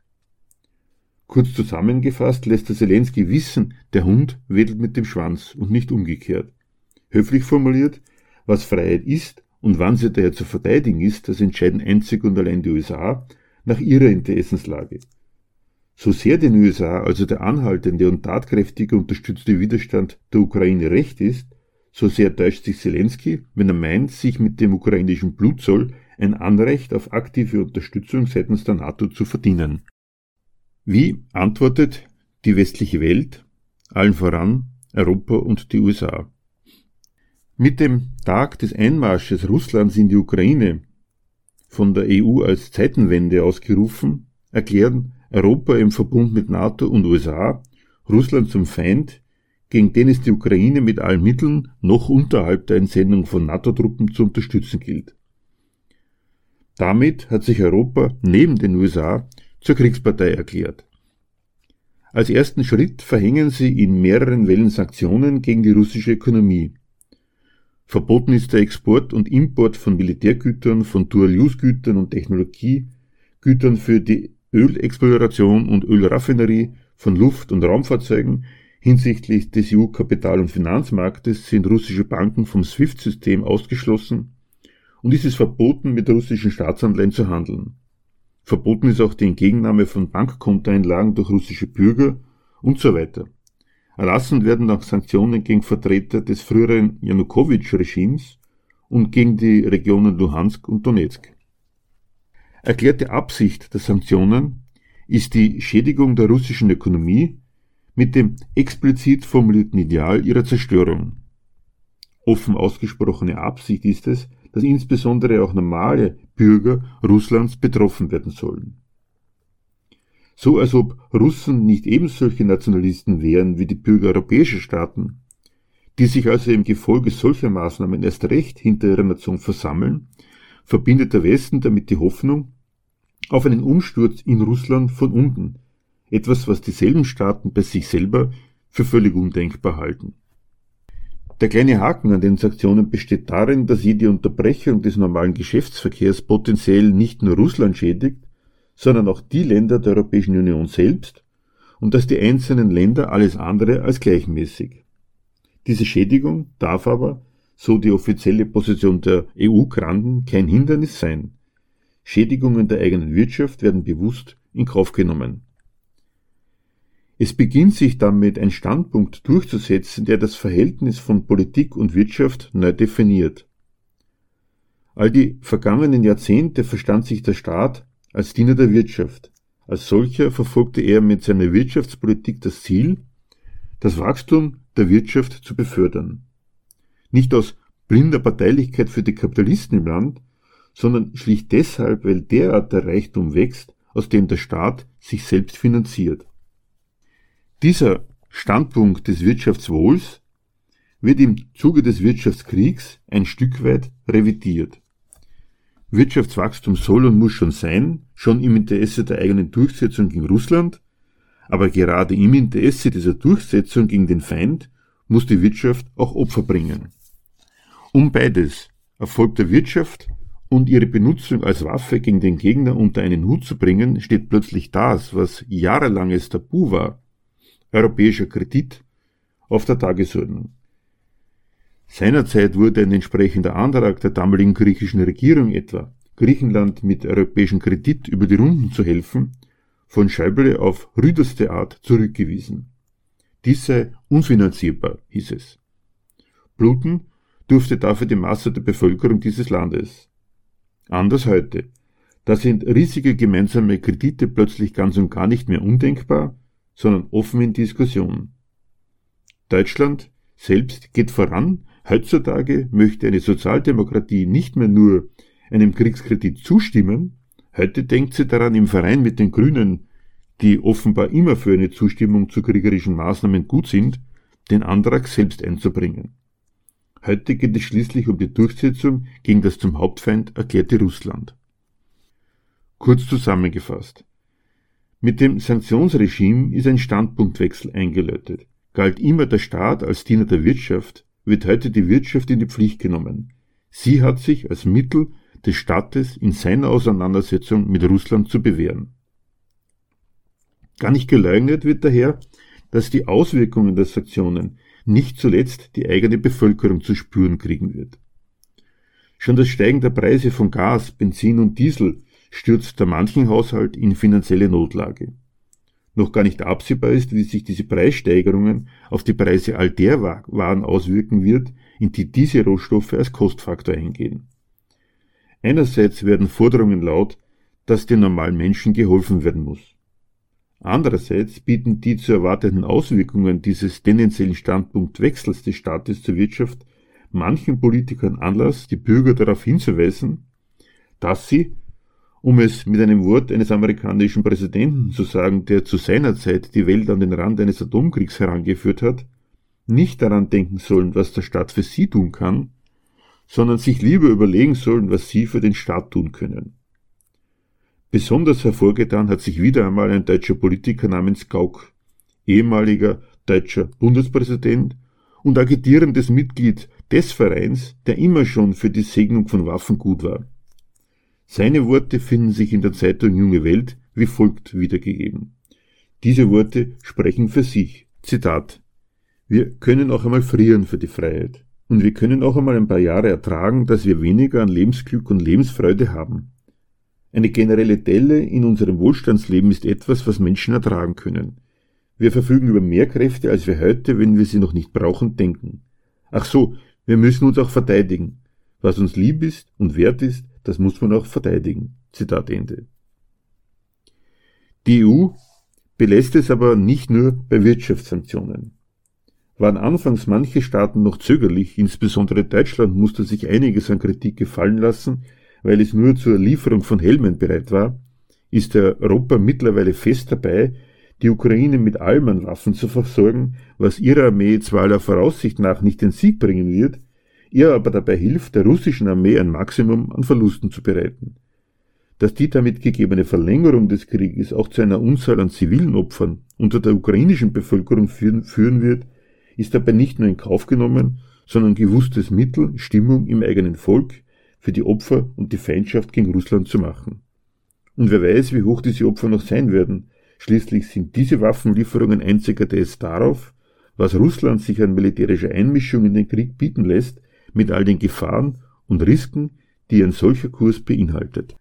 Kurz zusammengefasst lässt der Zelensky wissen, der Hund wedelt mit dem Schwanz und nicht umgekehrt. Höflich formuliert, was Freiheit ist und wann sie daher zu verteidigen ist, das entscheiden einzig und allein die USA nach ihrer Interessenslage. So sehr den USA also der anhaltende und tatkräftige unterstützte Widerstand der Ukraine recht ist, so sehr täuscht sich Zelensky, wenn er meint, sich mit dem ukrainischen Blutzoll ein Anrecht auf aktive Unterstützung seitens der NATO zu verdienen. Wie antwortet die westliche Welt, allen voran Europa und die USA? Mit dem Tag des Einmarsches Russlands in die Ukraine, von der EU als Zeitenwende ausgerufen, erklären Europa im Verbund mit NATO und USA Russland zum Feind gegen den es die Ukraine mit allen Mitteln noch unterhalb der Entsendung von NATO-Truppen zu unterstützen gilt. Damit hat sich Europa neben den USA zur Kriegspartei erklärt. Als ersten Schritt verhängen sie in mehreren Wellen Sanktionen gegen die russische Ökonomie. Verboten ist der Export und Import von Militärgütern, von Dual-Use-Gütern und Technologiegütern für die Ölexploration und Ölraffinerie, von Luft- und Raumfahrzeugen, Hinsichtlich des EU-Kapital- und Finanzmarktes sind russische Banken vom SWIFT-System ausgeschlossen und ist es verboten, mit russischen Staatsanleihen zu handeln. Verboten ist auch die Entgegennahme von Bankkontoeinlagen durch russische Bürger und so weiter. Erlassen werden auch Sanktionen gegen Vertreter des früheren Janukowitsch-Regimes und gegen die Regionen Luhansk und Donetsk. Erklärte Absicht der Sanktionen ist die Schädigung der russischen Ökonomie mit dem explizit formulierten Ideal ihrer Zerstörung. Offen ausgesprochene Absicht ist es, dass insbesondere auch normale Bürger Russlands betroffen werden sollen. So als ob Russen nicht ebenso solche Nationalisten wären wie die Bürger europäischer Staaten, die sich also im Gefolge solcher Maßnahmen erst recht hinter ihrer Nation versammeln, verbindet der Westen damit die Hoffnung auf einen Umsturz in Russland von unten, etwas, was dieselben Staaten bei sich selber für völlig undenkbar halten. Der kleine Haken an den Sanktionen besteht darin, dass jede Unterbrechung des normalen Geschäftsverkehrs potenziell nicht nur Russland schädigt, sondern auch die Länder der Europäischen Union selbst und dass die einzelnen Länder alles andere als gleichmäßig. Diese Schädigung darf aber, so die offizielle Position der EU-Granden, kein Hindernis sein. Schädigungen der eigenen Wirtschaft werden bewusst in Kauf genommen. Es beginnt sich damit ein Standpunkt durchzusetzen, der das Verhältnis von Politik und Wirtschaft neu definiert. All die vergangenen Jahrzehnte verstand sich der Staat als Diener der Wirtschaft. Als solcher verfolgte er mit seiner Wirtschaftspolitik das Ziel, das Wachstum der Wirtschaft zu befördern. Nicht aus blinder Parteilichkeit für die Kapitalisten im Land, sondern schlicht deshalb, weil derart der Reichtum wächst, aus dem der Staat sich selbst finanziert. Dieser Standpunkt des Wirtschaftswohls wird im Zuge des Wirtschaftskriegs ein Stück weit revidiert. Wirtschaftswachstum soll und muss schon sein, schon im Interesse der eigenen Durchsetzung gegen Russland, aber gerade im Interesse dieser Durchsetzung gegen den Feind muss die Wirtschaft auch Opfer bringen. Um beides, Erfolg der Wirtschaft und ihre Benutzung als Waffe gegen den Gegner unter einen Hut zu bringen, steht plötzlich das, was jahrelanges Tabu war, europäischer Kredit auf der Tagesordnung. Seinerzeit wurde ein entsprechender Antrag der damaligen griechischen Regierung etwa, Griechenland mit europäischem Kredit über die Runden zu helfen, von Schäuble auf rüderste Art zurückgewiesen. Dies sei unfinanzierbar, hieß es. Bluten durfte dafür die Masse der Bevölkerung dieses Landes. Anders heute. Da sind riesige gemeinsame Kredite plötzlich ganz und gar nicht mehr undenkbar, sondern offen in Diskussion. Deutschland selbst geht voran. Heutzutage möchte eine Sozialdemokratie nicht mehr nur einem Kriegskredit zustimmen, heute denkt sie daran, im Verein mit den Grünen, die offenbar immer für eine Zustimmung zu kriegerischen Maßnahmen gut sind, den Antrag selbst einzubringen. Heute geht es schließlich um die Durchsetzung gegen das zum Hauptfeind erklärte Russland. Kurz zusammengefasst. Mit dem Sanktionsregime ist ein Standpunktwechsel eingeläutet. Galt immer der Staat als Diener der Wirtschaft, wird heute die Wirtschaft in die Pflicht genommen. Sie hat sich als Mittel des Staates in seiner Auseinandersetzung mit Russland zu bewähren. Gar nicht geleugnet wird daher, dass die Auswirkungen der Sanktionen nicht zuletzt die eigene Bevölkerung zu spüren kriegen wird. Schon das Steigen der Preise von Gas, Benzin und Diesel stürzt der manchen Haushalt in finanzielle Notlage. Noch gar nicht absehbar ist, wie sich diese Preissteigerungen auf die Preise all der Waren auswirken wird, in die diese Rohstoffe als Kostfaktor eingehen. Einerseits werden Forderungen laut, dass den normalen Menschen geholfen werden muss. Andererseits bieten die zu erwartenden Auswirkungen dieses tendenziellen Standpunktwechsels des Staates zur Wirtschaft manchen Politikern Anlass, die Bürger darauf hinzuweisen, dass sie, um es mit einem Wort eines amerikanischen Präsidenten zu sagen, der zu seiner Zeit die Welt an den Rand eines Atomkriegs herangeführt hat, nicht daran denken sollen, was der Staat für sie tun kann, sondern sich lieber überlegen sollen, was sie für den Staat tun können. Besonders hervorgetan hat sich wieder einmal ein deutscher Politiker namens Gauck, ehemaliger deutscher Bundespräsident und agitierendes Mitglied des Vereins, der immer schon für die Segnung von Waffen gut war. Seine Worte finden sich in der Zeitung Junge Welt wie folgt wiedergegeben. Diese Worte sprechen für sich. Zitat. Wir können auch einmal frieren für die Freiheit. Und wir können auch einmal ein paar Jahre ertragen, dass wir weniger an Lebensglück und Lebensfreude haben. Eine generelle Delle in unserem Wohlstandsleben ist etwas, was Menschen ertragen können. Wir verfügen über mehr Kräfte, als wir heute, wenn wir sie noch nicht brauchen, denken. Ach so, wir müssen uns auch verteidigen. Was uns lieb ist und wert ist, das muss man auch verteidigen. Zitat Ende. Die EU belässt es aber nicht nur bei Wirtschaftssanktionen. Waren anfangs manche Staaten noch zögerlich, insbesondere Deutschland musste sich einiges an Kritik gefallen lassen, weil es nur zur Lieferung von Helmen bereit war, ist Europa mittlerweile fest dabei, die Ukraine mit allem an Waffen zu versorgen, was ihrer Armee zwar aller Voraussicht nach nicht den Sieg bringen wird, ihr aber dabei hilft, der russischen Armee ein Maximum an Verlusten zu bereiten. Dass die damit gegebene Verlängerung des Krieges auch zu einer Unzahl an zivilen Opfern unter der ukrainischen Bevölkerung führen, wird, ist dabei nicht nur in Kauf genommen, sondern gewusstes Mittel, Stimmung im eigenen Volk für die Opfer und die Feindschaft gegen Russland zu machen. Und wer weiß, wie hoch diese Opfer noch sein werden, Schließlich sind diese Waffenlieferungen einziger Test darauf, was Russland sich an militärischer Einmischung in den Krieg bieten lässt, mit all den Gefahren und Risiken, die ein solcher Kurs beinhaltet.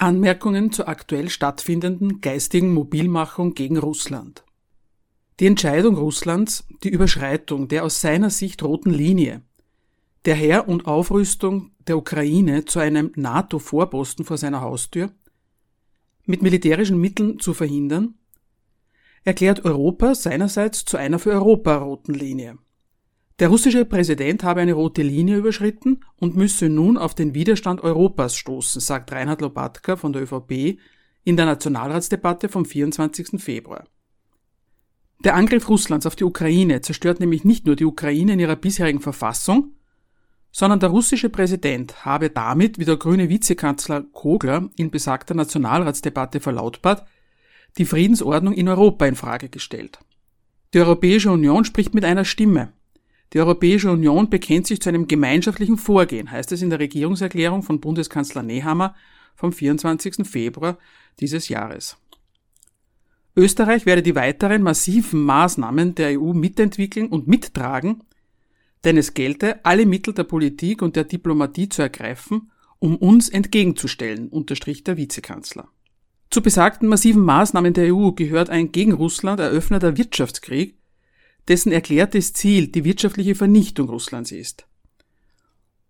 Anmerkungen zur aktuell stattfindenden geistigen Mobilmachung gegen Russland. Die Entscheidung Russlands, die Überschreitung der aus seiner Sicht roten Linie, der Heer- und Aufrüstung der Ukraine zu einem NATO-Vorposten vor seiner Haustür, mit militärischen Mitteln zu verhindern, erklärt Europa seinerseits zu einer für Europa roten Linie. Der russische Präsident habe eine rote Linie überschritten und müsse nun auf den Widerstand Europas stoßen, sagt Reinhard Lobatka von der ÖVP in der Nationalratsdebatte vom 24. Februar. Der Angriff Russlands auf die Ukraine zerstört nämlich nicht nur die Ukraine in ihrer bisherigen Verfassung, sondern der russische Präsident habe damit, wie der grüne Vizekanzler Kogler in besagter Nationalratsdebatte verlautbart, die Friedensordnung in Europa in Frage gestellt. Die Europäische Union spricht mit einer Stimme. Die Europäische Union bekennt sich zu einem gemeinschaftlichen Vorgehen, heißt es in der Regierungserklärung von Bundeskanzler Nehammer vom 24. Februar dieses Jahres. Österreich werde die weiteren massiven Maßnahmen der EU mitentwickeln und mittragen, denn es gelte, alle Mittel der Politik und der Diplomatie zu ergreifen, um uns entgegenzustellen, unterstrich der Vizekanzler. Zu besagten massiven Maßnahmen der EU gehört ein gegen Russland eröffneter Wirtschaftskrieg, dessen erklärtes Ziel die wirtschaftliche Vernichtung Russlands ist.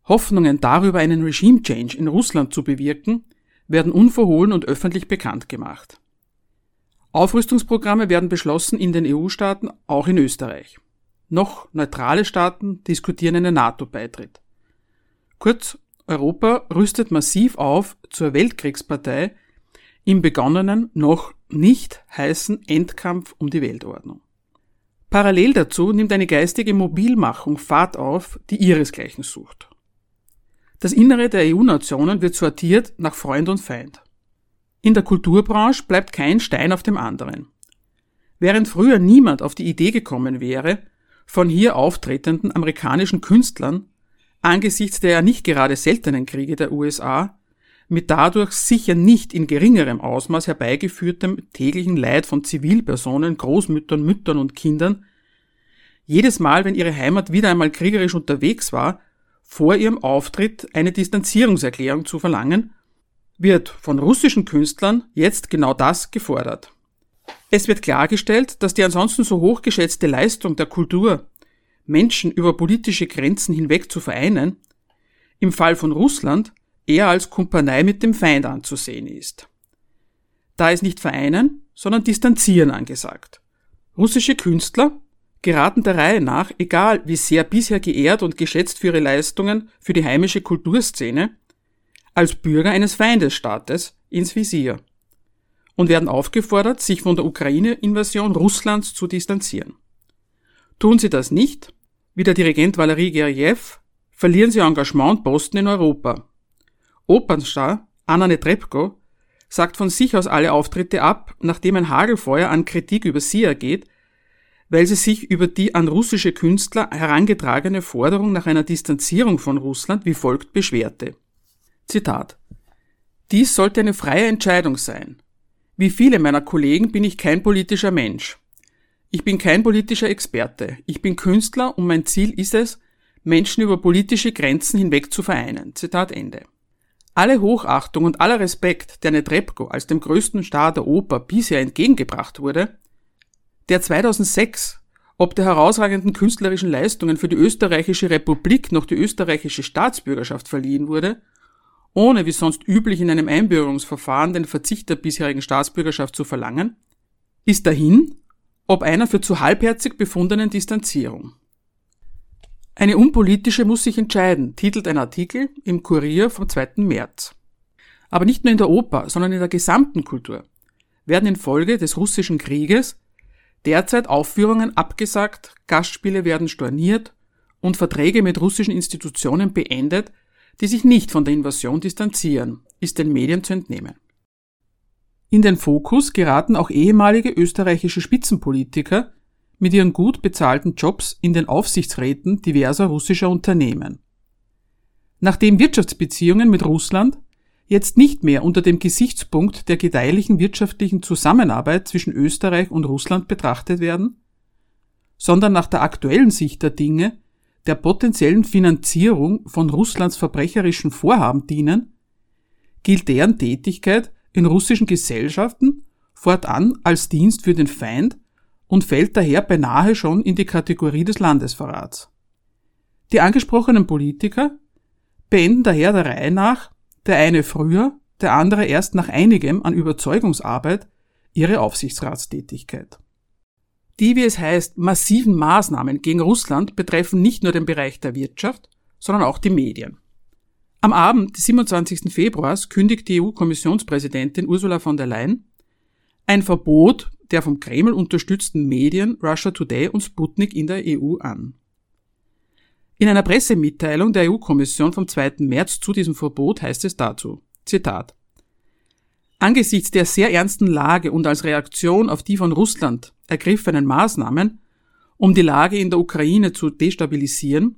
Hoffnungen darüber, einen Regime Change in Russland zu bewirken, werden unverhohlen und öffentlich bekannt gemacht. Aufrüstungsprogramme werden beschlossen in den EU-Staaten, auch in Österreich. Noch neutrale Staaten diskutieren einen NATO-Beitritt. Kurz, Europa rüstet massiv auf zur Weltkriegspartei im begonnenen, noch nicht heißen Endkampf um die Weltordnung. Parallel dazu nimmt eine geistige Mobilmachung Fahrt auf, die ihresgleichen sucht. Das Innere der EU-Nationen wird sortiert nach Freund und Feind. In der Kulturbranche bleibt kein Stein auf dem anderen. Während früher niemand auf die Idee gekommen wäre, von hier auftretenden amerikanischen Künstlern angesichts der nicht gerade seltenen Kriege der USA mit dadurch sicher nicht in geringerem Ausmaß herbeigeführtem täglichen Leid von Zivilpersonen, Großmüttern, Müttern und Kindern, jedes Mal, wenn ihre Heimat wieder einmal kriegerisch unterwegs war, vor ihrem Auftritt eine Distanzierungserklärung zu verlangen, wird von russischen Künstlern jetzt genau das gefordert. Es wird klargestellt, dass die ansonsten so hochgeschätzte Leistung der Kultur, Menschen über politische Grenzen hinweg zu vereinen, im Fall von Russland eher als Kumpanei mit dem Feind anzusehen ist. Da ist nicht Vereinen, sondern Distanzieren angesagt. Russische Künstler geraten der Reihe nach, egal wie sehr bisher geehrt und geschätzt für ihre Leistungen für die heimische Kulturszene, als Bürger eines Feindesstaates ins Visier und werden aufgefordert, sich von der Ukraine-Invasion Russlands zu distanzieren. Tun sie das nicht, wie der Dirigent Valery Gergiev, verlieren sie Engagement und Posten in Europa Opernstar Anna Netrebko sagt von sich aus alle Auftritte ab, nachdem ein Hagelfeuer an Kritik über sie ergeht, weil sie sich über die an russische Künstler herangetragene Forderung nach einer Distanzierung von Russland wie folgt beschwerte. Zitat Dies sollte eine freie Entscheidung sein. Wie viele meiner Kollegen bin ich kein politischer Mensch. Ich bin kein politischer Experte. Ich bin Künstler und mein Ziel ist es, Menschen über politische Grenzen hinweg zu vereinen. Zitat Ende. Alle Hochachtung und aller Respekt, der Netrebko als dem größten Star der Oper bisher entgegengebracht wurde, der 2006 ob der herausragenden künstlerischen Leistungen für die österreichische Republik noch die österreichische Staatsbürgerschaft verliehen wurde, ohne wie sonst üblich in einem Einbürgerungsverfahren den Verzicht der bisherigen Staatsbürgerschaft zu verlangen, ist dahin, ob einer für zu halbherzig befundenen Distanzierung. Eine Unpolitische muss sich entscheiden, titelt ein Artikel im Kurier vom 2. März. Aber nicht nur in der Oper, sondern in der gesamten Kultur werden infolge des russischen Krieges derzeit Aufführungen abgesagt, Gastspiele werden storniert und Verträge mit russischen Institutionen beendet, die sich nicht von der Invasion distanzieren, ist den Medien zu entnehmen. In den Fokus geraten auch ehemalige österreichische Spitzenpolitiker mit ihren gut bezahlten Jobs in den Aufsichtsräten diverser russischer Unternehmen. Nachdem Wirtschaftsbeziehungen mit Russland jetzt nicht mehr unter dem Gesichtspunkt der gedeihlichen wirtschaftlichen Zusammenarbeit zwischen Österreich und Russland betrachtet werden, sondern nach der aktuellen Sicht der Dinge der potenziellen Finanzierung von Russlands verbrecherischen Vorhaben dienen, gilt deren Tätigkeit in russischen Gesellschaften fortan als Dienst für den Feind und fällt daher beinahe schon in die Kategorie des Landesverrats. Die angesprochenen Politiker beenden daher der Reihe nach der eine früher, der andere erst nach einigem an Überzeugungsarbeit ihre Aufsichtsratstätigkeit. Die, wie es heißt, massiven Maßnahmen gegen Russland betreffen nicht nur den Bereich der Wirtschaft, sondern auch die Medien. Am Abend des 27. Februars kündigt die EU-Kommissionspräsidentin Ursula von der Leyen ein Verbot der vom Kreml unterstützten Medien Russia Today und Sputnik in der EU an. In einer Pressemitteilung der EU-Kommission vom 2. März zu diesem Verbot heißt es dazu, Zitat, Angesichts der sehr ernsten Lage und als Reaktion auf die von Russland ergriffenen Maßnahmen, um die Lage in der Ukraine zu destabilisieren,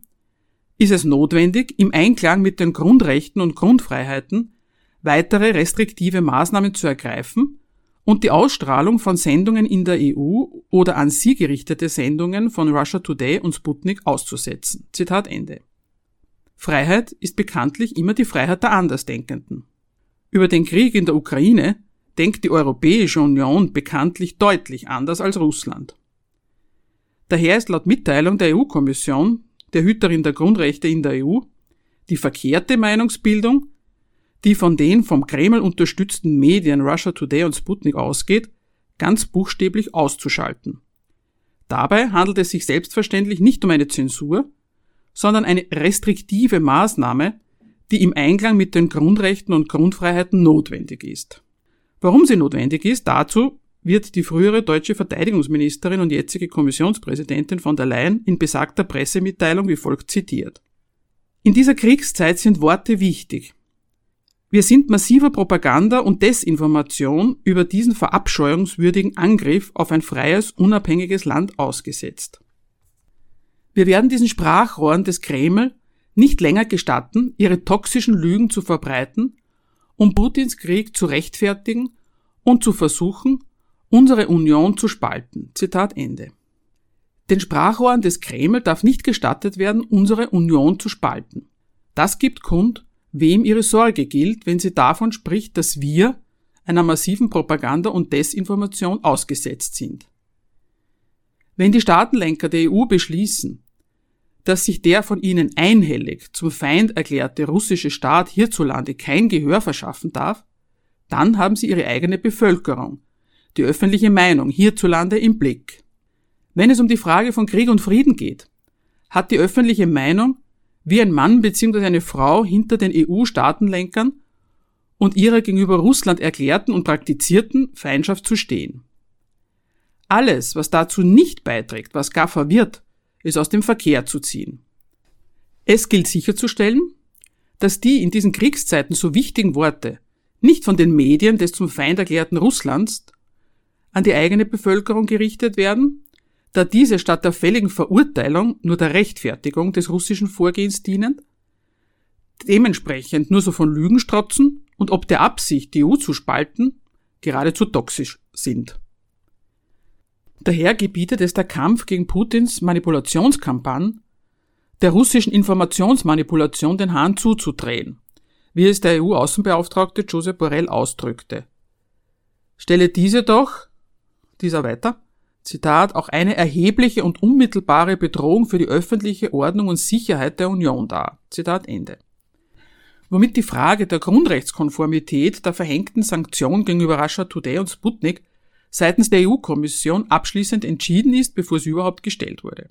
ist es notwendig, im Einklang mit den Grundrechten und Grundfreiheiten weitere restriktive Maßnahmen zu ergreifen und die Ausstrahlung von Sendungen in der EU oder an sie gerichtete Sendungen von Russia Today und Sputnik auszusetzen. Zitat Ende. Freiheit ist bekanntlich immer die Freiheit der Andersdenkenden. Über den Krieg in der Ukraine denkt die Europäische Union bekanntlich deutlich anders als Russland. Daher ist laut Mitteilung der EU-Kommission, der Hüterin der Grundrechte in der EU, die verkehrte Meinungsbildung die von den vom Kreml unterstützten Medien Russia Today und Sputnik ausgeht, ganz buchstäblich auszuschalten. Dabei handelt es sich selbstverständlich nicht um eine Zensur, sondern eine restriktive Maßnahme, die im Einklang mit den Grundrechten und Grundfreiheiten notwendig ist. Warum sie notwendig ist, dazu wird die frühere deutsche Verteidigungsministerin und jetzige Kommissionspräsidentin von der Leyen in besagter Pressemitteilung wie folgt zitiert. In dieser Kriegszeit sind Worte wichtig. Wir sind massiver Propaganda und Desinformation über diesen verabscheuungswürdigen Angriff auf ein freies, unabhängiges Land ausgesetzt. Wir werden diesen Sprachrohren des Kreml nicht länger gestatten, ihre toxischen Lügen zu verbreiten, um Putins Krieg zu rechtfertigen und zu versuchen, unsere Union zu spalten. Zitat Ende. Den Sprachrohren des Kreml darf nicht gestattet werden, unsere Union zu spalten. Das gibt kund, wem ihre Sorge gilt, wenn sie davon spricht, dass wir einer massiven Propaganda und Desinformation ausgesetzt sind. Wenn die Staatenlenker der EU beschließen, dass sich der von ihnen einhellig zum Feind erklärte russische Staat hierzulande kein Gehör verschaffen darf, dann haben sie ihre eigene Bevölkerung, die öffentliche Meinung hierzulande im Blick. Wenn es um die Frage von Krieg und Frieden geht, hat die öffentliche Meinung wie ein Mann bzw. eine Frau hinter den EU-Staatenlenkern und ihrer gegenüber Russland erklärten und praktizierten Feindschaft zu stehen. Alles, was dazu nicht beiträgt, was gar verwirrt, ist aus dem Verkehr zu ziehen. Es gilt sicherzustellen, dass die in diesen Kriegszeiten so wichtigen Worte nicht von den Medien des zum Feind erklärten Russlands an die eigene Bevölkerung gerichtet werden, da diese statt der fälligen Verurteilung nur der Rechtfertigung des russischen Vorgehens dienen, dementsprechend nur so von Lügen strotzen und ob der Absicht, die EU zu spalten, geradezu toxisch sind. Daher gebietet es der Kampf gegen Putins Manipulationskampagne, der russischen Informationsmanipulation den Hahn zuzudrehen, wie es der EU-Außenbeauftragte Josep Borrell ausdrückte. Stelle diese doch, dieser weiter, Zitat, auch eine erhebliche und unmittelbare Bedrohung für die öffentliche Ordnung und Sicherheit der Union dar. Zitat Ende. Womit die Frage der Grundrechtskonformität der verhängten Sanktionen gegenüber Russia Today und Sputnik seitens der EU-Kommission abschließend entschieden ist, bevor sie überhaupt gestellt wurde.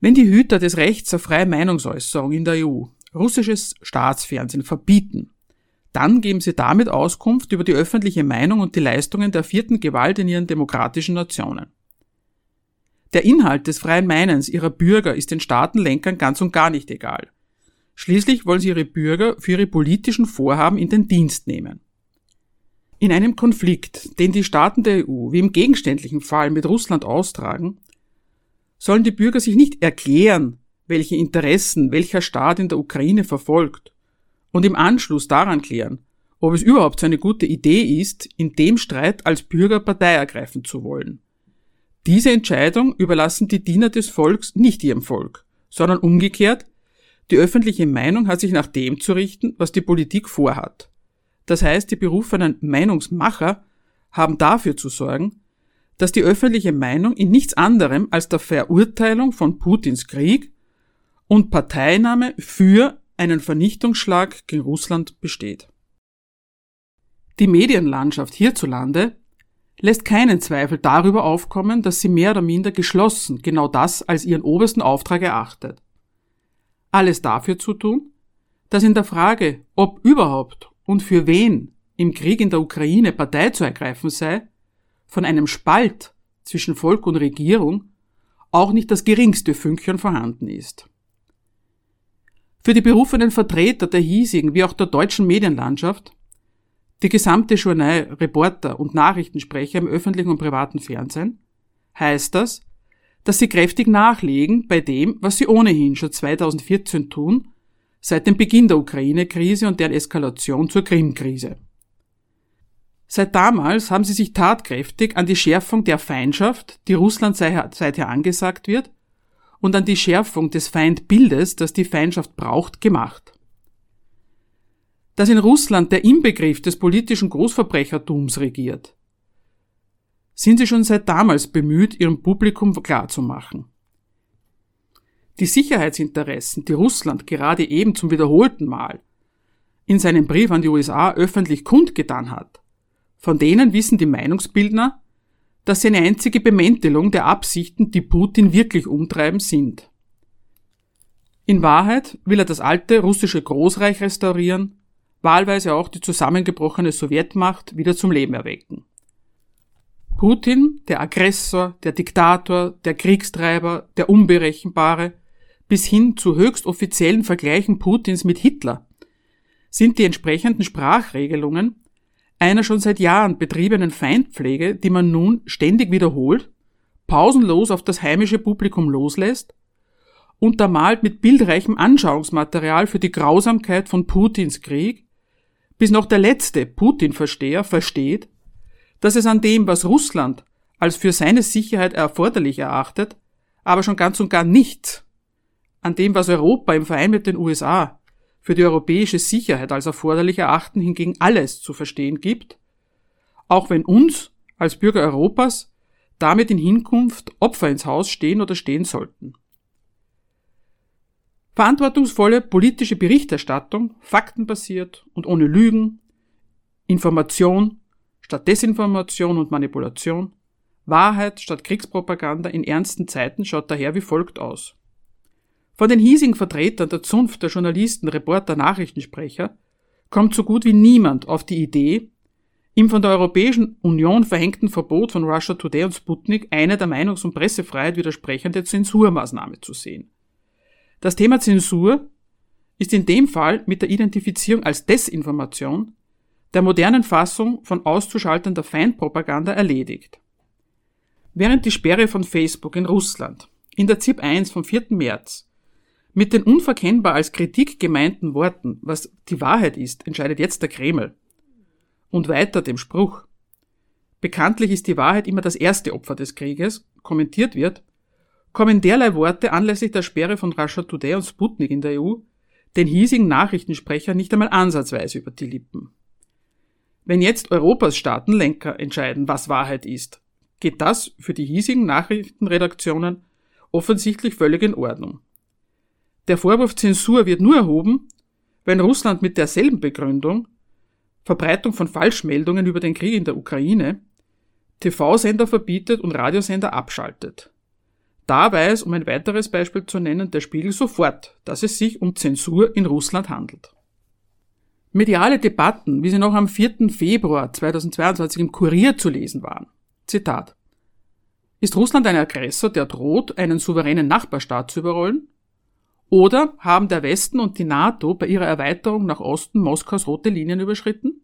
Wenn die Hüter des Rechts auf freie Meinungsäußerung in der EU russisches Staatsfernsehen verbieten, dann geben sie damit Auskunft über die öffentliche Meinung und die Leistungen der vierten Gewalt in ihren demokratischen Nationen. Der Inhalt des freien Meinens ihrer Bürger ist den Staatenlenkern ganz und gar nicht egal. Schließlich wollen sie ihre Bürger für ihre politischen Vorhaben in den Dienst nehmen. In einem Konflikt, den die Staaten der EU wie im gegenständlichen Fall mit Russland austragen, sollen die Bürger sich nicht erklären, welche Interessen welcher Staat in der Ukraine verfolgt und im Anschluss daran klären, ob es überhaupt so eine gute Idee ist, in dem Streit als Bürger Partei ergreifen zu wollen. Diese Entscheidung überlassen die Diener des Volks nicht ihrem Volk, sondern umgekehrt die öffentliche Meinung hat sich nach dem zu richten, was die Politik vorhat. Das heißt, die berufenen Meinungsmacher haben dafür zu sorgen, dass die öffentliche Meinung in nichts anderem als der Verurteilung von Putins Krieg und Parteinahme für einen Vernichtungsschlag gegen Russland besteht. Die Medienlandschaft hierzulande lässt keinen Zweifel darüber aufkommen, dass sie mehr oder minder geschlossen genau das als ihren obersten Auftrag erachtet alles dafür zu tun, dass in der Frage, ob überhaupt und für wen im Krieg in der Ukraine Partei zu ergreifen sei, von einem Spalt zwischen Volk und Regierung auch nicht das geringste Fünkchen vorhanden ist. Für die berufenen Vertreter der hiesigen wie auch der deutschen Medienlandschaft, die gesamte Journal, Reporter und Nachrichtensprecher im öffentlichen und privaten Fernsehen, heißt das, dass sie kräftig nachlegen bei dem, was sie ohnehin schon 2014 tun, seit dem Beginn der Ukraine-Krise und deren Eskalation zur Krim-Krise. Seit damals haben sie sich tatkräftig an die Schärfung der Feindschaft, die Russland seither angesagt wird, und an die Schärfung des Feindbildes, das die Feindschaft braucht, gemacht. Dass in Russland der Inbegriff des politischen Großverbrechertums regiert, sind sie schon seit damals bemüht, ihrem Publikum klarzumachen. Die Sicherheitsinteressen, die Russland gerade eben zum wiederholten Mal in seinem Brief an die USA öffentlich kundgetan hat, von denen wissen die Meinungsbildner, dass sie eine einzige Bemäntelung der Absichten, die Putin wirklich umtreiben, sind. In Wahrheit will er das alte russische Großreich restaurieren, wahlweise auch die zusammengebrochene Sowjetmacht wieder zum Leben erwecken. Putin, der Aggressor, der Diktator, der Kriegstreiber, der Unberechenbare, bis hin zu höchst offiziellen Vergleichen Putins mit Hitler, sind die entsprechenden Sprachregelungen einer schon seit Jahren betriebenen Feindpflege, die man nun ständig wiederholt, pausenlos auf das heimische Publikum loslässt, untermalt mit bildreichem Anschauungsmaterial für die Grausamkeit von Putins Krieg, bis noch der letzte Putin-Versteher versteht, dass es an dem, was Russland als für seine Sicherheit erforderlich erachtet, aber schon ganz und gar nicht an dem, was Europa im Verein mit den USA für die europäische Sicherheit als erforderlich erachten, hingegen alles zu verstehen gibt, auch wenn uns als Bürger Europas damit in Hinkunft Opfer ins Haus stehen oder stehen sollten. Verantwortungsvolle politische Berichterstattung, faktenbasiert und ohne Lügen, Information statt Desinformation und Manipulation, Wahrheit statt Kriegspropaganda in ernsten Zeiten schaut daher wie folgt aus. Von den hiesigen Vertretern der Zunft der Journalisten, Reporter, Nachrichtensprecher kommt so gut wie niemand auf die Idee, im von der Europäischen Union verhängten Verbot von Russia Today und Sputnik eine der Meinungs- und Pressefreiheit widersprechende Zensurmaßnahme zu sehen. Das Thema Zensur ist in dem Fall mit der Identifizierung als Desinformation der modernen Fassung von auszuschaltender Feindpropaganda erledigt. Während die Sperre von Facebook in Russland in der ZIP 1 vom 4. März mit den unverkennbar als Kritik gemeinten Worten, was die Wahrheit ist, entscheidet jetzt der Kreml. Und weiter dem Spruch, bekanntlich ist die Wahrheit immer das erste Opfer des Krieges, kommentiert wird, kommen derlei Worte anlässlich der Sperre von Russia Today und Sputnik in der EU den hiesigen Nachrichtensprecher nicht einmal ansatzweise über die Lippen. Wenn jetzt Europas Staatenlenker entscheiden, was Wahrheit ist, geht das für die hiesigen Nachrichtenredaktionen offensichtlich völlig in Ordnung. Der Vorwurf Zensur wird nur erhoben, wenn Russland mit derselben Begründung Verbreitung von Falschmeldungen über den Krieg in der Ukraine TV-Sender verbietet und Radiosender abschaltet. Da weiß, um ein weiteres Beispiel zu nennen, der Spiegel sofort, dass es sich um Zensur in Russland handelt. Mediale Debatten, wie sie noch am 4. Februar 2022 im Kurier zu lesen waren. Zitat. Ist Russland ein Aggressor, der droht, einen souveränen Nachbarstaat zu überrollen? Oder haben der Westen und die NATO bei ihrer Erweiterung nach Osten Moskaus rote Linien überschritten?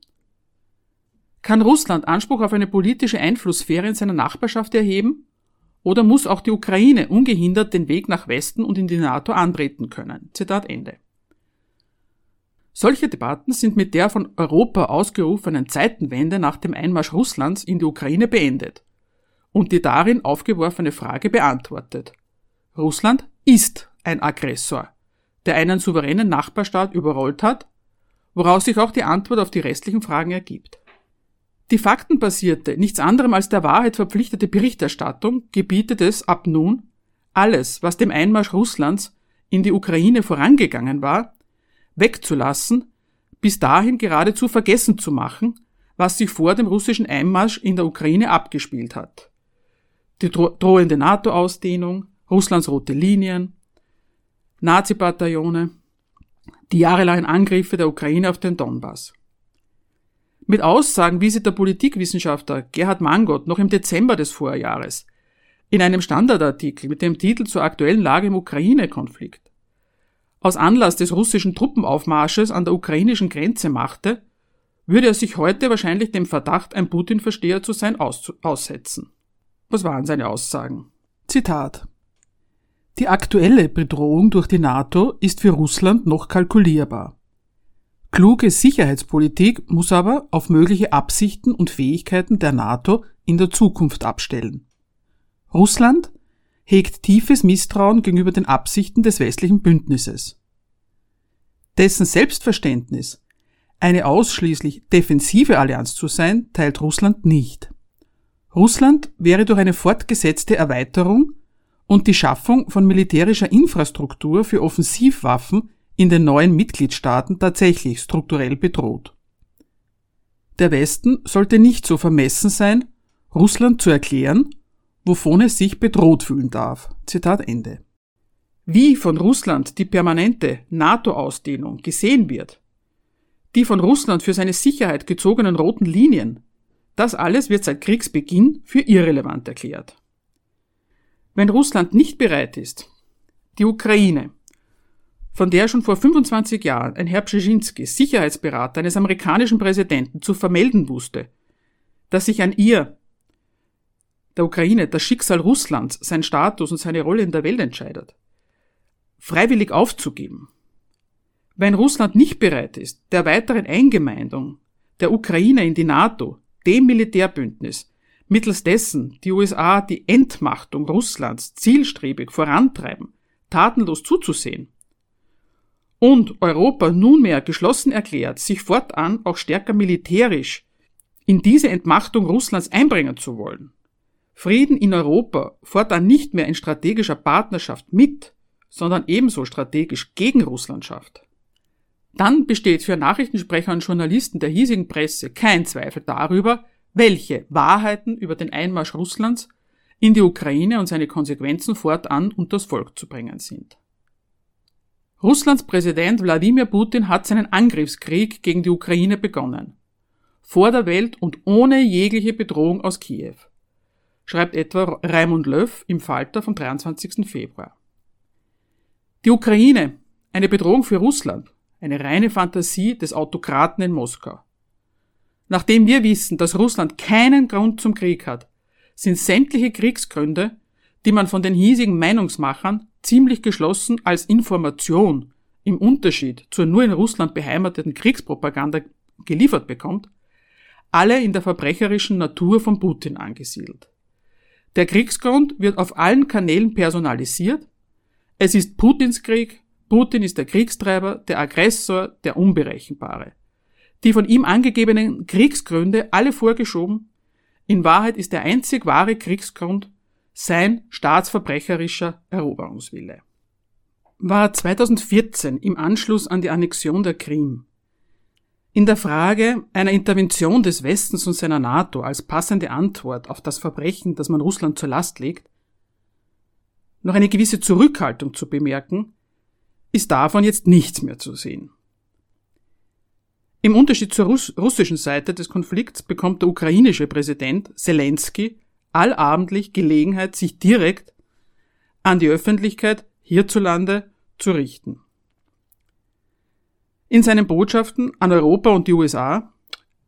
Kann Russland Anspruch auf eine politische Einflusssphäre in seiner Nachbarschaft erheben? Oder muss auch die Ukraine ungehindert den Weg nach Westen und in die NATO antreten können? Zitat Ende. Solche Debatten sind mit der von Europa ausgerufenen Zeitenwende nach dem Einmarsch Russlands in die Ukraine beendet und die darin aufgeworfene Frage beantwortet. Russland ist ein Aggressor, der einen souveränen Nachbarstaat überrollt hat, woraus sich auch die Antwort auf die restlichen Fragen ergibt. Die faktenbasierte, nichts anderem als der Wahrheit verpflichtete Berichterstattung gebietet es ab nun, alles, was dem Einmarsch Russlands in die Ukraine vorangegangen war, wegzulassen, bis dahin geradezu vergessen zu machen, was sich vor dem russischen Einmarsch in der Ukraine abgespielt hat. Die drohende NATO-Ausdehnung, Russlands rote Linien, Nazi-Bataillone, die jahrelangen Angriffe der Ukraine auf den Donbass. Mit Aussagen, wie sie der Politikwissenschaftler Gerhard Mangot noch im Dezember des Vorjahres in einem Standardartikel mit dem Titel zur aktuellen Lage im Ukraine-Konflikt aus Anlass des russischen Truppenaufmarsches an der ukrainischen Grenze machte, würde er sich heute wahrscheinlich dem Verdacht, ein Putin-Versteher zu sein, aus aussetzen. Was waren seine Aussagen? Zitat die aktuelle Bedrohung durch die NATO ist für Russland noch kalkulierbar. Kluge Sicherheitspolitik muss aber auf mögliche Absichten und Fähigkeiten der NATO in der Zukunft abstellen. Russland hegt tiefes Misstrauen gegenüber den Absichten des westlichen Bündnisses. Dessen Selbstverständnis, eine ausschließlich defensive Allianz zu sein, teilt Russland nicht. Russland wäre durch eine fortgesetzte Erweiterung und die Schaffung von militärischer Infrastruktur für Offensivwaffen in den neuen Mitgliedstaaten tatsächlich strukturell bedroht. Der Westen sollte nicht so vermessen sein, Russland zu erklären, wovon es sich bedroht fühlen darf. Zitat Ende. Wie von Russland die permanente NATO-Ausdehnung gesehen wird, die von Russland für seine Sicherheit gezogenen roten Linien, das alles wird seit Kriegsbeginn für irrelevant erklärt. Wenn Russland nicht bereit ist, die Ukraine, von der schon vor 25 Jahren ein Herr Brzezinski, Sicherheitsberater eines amerikanischen Präsidenten, zu vermelden wusste, dass sich an ihr, der Ukraine, das Schicksal Russlands, sein Status und seine Rolle in der Welt entscheidet, freiwillig aufzugeben. Wenn Russland nicht bereit ist, der weiteren Eingemeindung der Ukraine in die NATO, dem Militärbündnis, mittels dessen die USA die Entmachtung Russlands zielstrebig vorantreiben, tatenlos zuzusehen. Und Europa nunmehr geschlossen erklärt, sich fortan auch stärker militärisch in diese Entmachtung Russlands einbringen zu wollen. Frieden in Europa fortan nicht mehr in strategischer Partnerschaft mit, sondern ebenso strategisch gegen Russland schafft. Dann besteht für Nachrichtensprecher und Journalisten der hiesigen Presse kein Zweifel darüber, welche Wahrheiten über den Einmarsch Russlands in die Ukraine und seine Konsequenzen fortan unters Volk zu bringen sind. Russlands Präsident Wladimir Putin hat seinen Angriffskrieg gegen die Ukraine begonnen. Vor der Welt und ohne jegliche Bedrohung aus Kiew. Schreibt etwa Raimund Löw im Falter vom 23. Februar. Die Ukraine, eine Bedrohung für Russland, eine reine Fantasie des Autokraten in Moskau. Nachdem wir wissen, dass Russland keinen Grund zum Krieg hat, sind sämtliche Kriegsgründe, die man von den hiesigen Meinungsmachern ziemlich geschlossen als Information im Unterschied zur nur in Russland beheimateten Kriegspropaganda geliefert bekommt, alle in der verbrecherischen Natur von Putin angesiedelt. Der Kriegsgrund wird auf allen Kanälen personalisiert. Es ist Putins Krieg, Putin ist der Kriegstreiber, der Aggressor, der Unberechenbare die von ihm angegebenen Kriegsgründe alle vorgeschoben. In Wahrheit ist der einzig wahre Kriegsgrund sein staatsverbrecherischer Eroberungswille. War 2014 im Anschluss an die Annexion der Krim in der Frage einer Intervention des Westens und seiner NATO als passende Antwort auf das Verbrechen, das man Russland zur Last legt, noch eine gewisse Zurückhaltung zu bemerken, ist davon jetzt nichts mehr zu sehen. Im Unterschied zur Russ russischen Seite des Konflikts bekommt der ukrainische Präsident Zelensky allabendlich Gelegenheit, sich direkt an die Öffentlichkeit hierzulande zu richten. In seinen Botschaften an Europa und die USA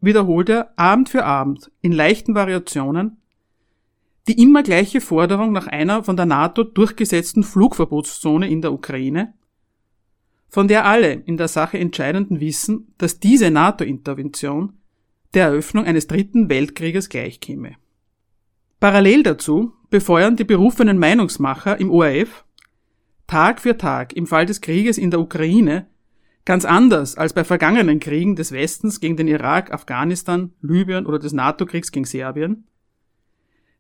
wiederholt er Abend für Abend in leichten Variationen die immer gleiche Forderung nach einer von der NATO durchgesetzten Flugverbotszone in der Ukraine, von der alle in der Sache Entscheidenden wissen, dass diese NATO-Intervention der Eröffnung eines dritten Weltkrieges gleichkäme. Parallel dazu befeuern die berufenen Meinungsmacher im ORF Tag für Tag im Fall des Krieges in der Ukraine ganz anders als bei vergangenen Kriegen des Westens gegen den Irak, Afghanistan, Libyen oder des NATO-Kriegs gegen Serbien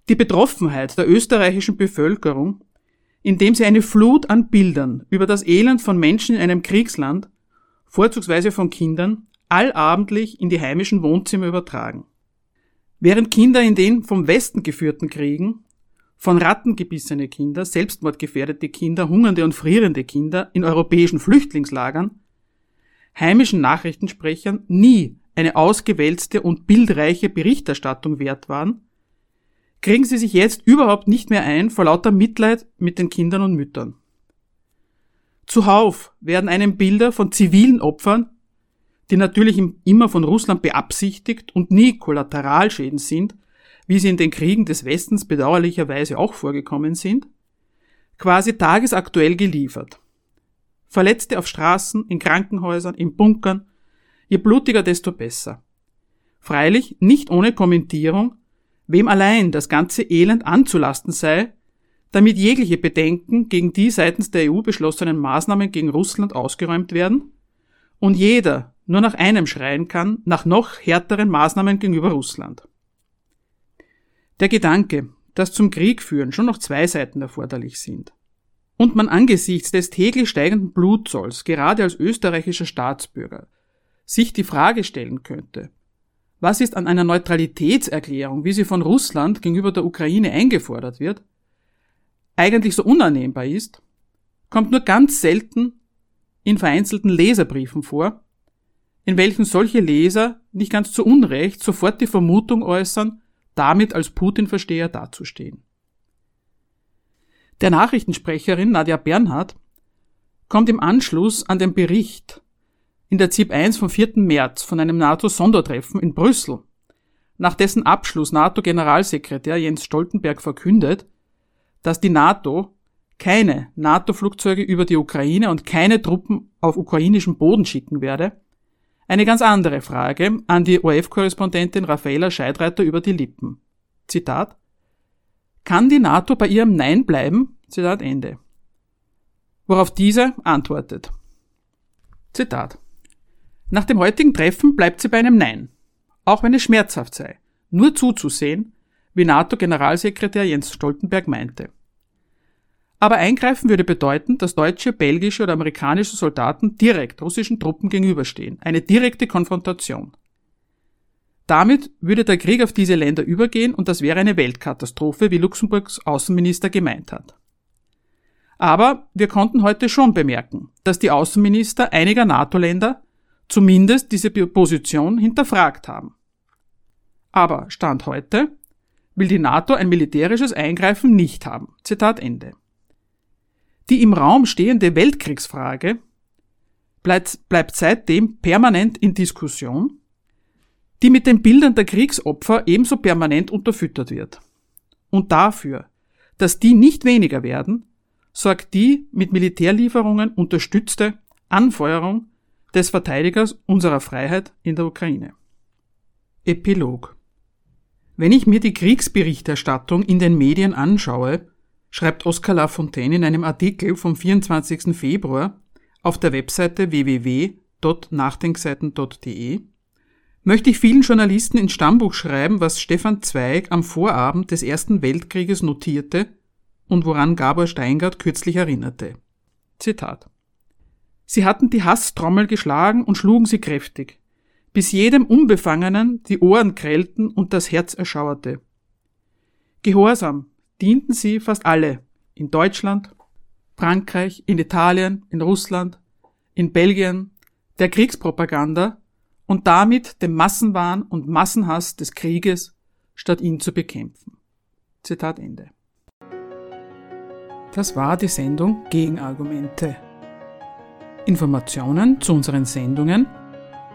die Betroffenheit der österreichischen Bevölkerung, indem sie eine Flut an Bildern über das Elend von Menschen in einem Kriegsland, vorzugsweise von Kindern, allabendlich in die heimischen Wohnzimmer übertragen. Während Kinder in den vom Westen geführten Kriegen, von Ratten gebissene Kinder, selbstmordgefährdete Kinder, hungernde und frierende Kinder in europäischen Flüchtlingslagern, heimischen Nachrichtensprechern nie eine ausgewälzte und bildreiche Berichterstattung wert waren, kriegen sie sich jetzt überhaupt nicht mehr ein vor lauter Mitleid mit den Kindern und Müttern. Zuhauf werden einem Bilder von zivilen Opfern, die natürlich immer von Russland beabsichtigt und nie Kollateralschäden sind, wie sie in den Kriegen des Westens bedauerlicherweise auch vorgekommen sind, quasi tagesaktuell geliefert. Verletzte auf Straßen, in Krankenhäusern, in Bunkern, je blutiger, desto besser. Freilich nicht ohne Kommentierung, wem allein das ganze Elend anzulasten sei, damit jegliche Bedenken gegen die seitens der EU beschlossenen Maßnahmen gegen Russland ausgeräumt werden und jeder nur nach einem schreien kann, nach noch härteren Maßnahmen gegenüber Russland. Der Gedanke, dass zum Krieg führen schon noch zwei Seiten erforderlich sind und man angesichts des täglich steigenden Blutzolls gerade als österreichischer Staatsbürger sich die Frage stellen könnte, was ist an einer Neutralitätserklärung, wie sie von Russland gegenüber der Ukraine eingefordert wird, eigentlich so unannehmbar ist, kommt nur ganz selten in vereinzelten Leserbriefen vor, in welchen solche Leser nicht ganz zu Unrecht sofort die Vermutung äußern, damit als Putin-Versteher dazustehen. Der Nachrichtensprecherin Nadja Bernhardt kommt im Anschluss an den Bericht in der ZIP 1 vom 4. März von einem NATO-Sondertreffen in Brüssel, nach dessen Abschluss NATO-Generalsekretär Jens Stoltenberg verkündet, dass die NATO keine NATO-Flugzeuge über die Ukraine und keine Truppen auf ukrainischem Boden schicken werde, eine ganz andere Frage an die ORF-Korrespondentin Raffaela Scheidreiter über die Lippen. Zitat Kann die NATO bei ihrem Nein bleiben? Zitat Ende. Worauf diese antwortet. Zitat nach dem heutigen Treffen bleibt sie bei einem Nein, auch wenn es schmerzhaft sei, nur zuzusehen, wie NATO-Generalsekretär Jens Stoltenberg meinte. Aber eingreifen würde bedeuten, dass deutsche, belgische oder amerikanische Soldaten direkt russischen Truppen gegenüberstehen, eine direkte Konfrontation. Damit würde der Krieg auf diese Länder übergehen und das wäre eine Weltkatastrophe, wie Luxemburgs Außenminister gemeint hat. Aber wir konnten heute schon bemerken, dass die Außenminister einiger NATO-Länder zumindest diese Position hinterfragt haben. Aber Stand heute will die NATO ein militärisches Eingreifen nicht haben. Zitat Ende. Die im Raum stehende Weltkriegsfrage bleibt, bleibt seitdem permanent in Diskussion, die mit den Bildern der Kriegsopfer ebenso permanent unterfüttert wird. Und dafür, dass die nicht weniger werden, sorgt die mit Militärlieferungen unterstützte Anfeuerung des Verteidigers unserer Freiheit in der Ukraine. Epilog Wenn ich mir die Kriegsberichterstattung in den Medien anschaue, schreibt Oskar Lafontaine in einem Artikel vom 24. Februar auf der Webseite www.nachdenkseiten.de, möchte ich vielen Journalisten ins Stammbuch schreiben, was Stefan Zweig am Vorabend des Ersten Weltkrieges notierte und woran Gabor Steingart kürzlich erinnerte. Zitat Sie hatten die Hasstrommel geschlagen und schlugen sie kräftig, bis jedem Unbefangenen die Ohren grellten und das Herz erschauerte. Gehorsam dienten sie fast alle in Deutschland, Frankreich, in Italien, in Russland, in Belgien, der Kriegspropaganda und damit dem Massenwahn und Massenhass des Krieges, statt ihn zu bekämpfen. Zitat Ende. Das war die Sendung Gegenargumente Informationen zu unseren Sendungen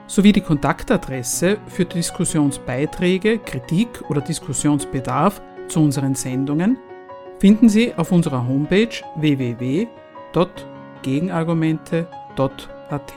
sowie die Kontaktadresse für Diskussionsbeiträge, Kritik oder Diskussionsbedarf zu unseren Sendungen finden Sie auf unserer Homepage www.gegenargumente.at.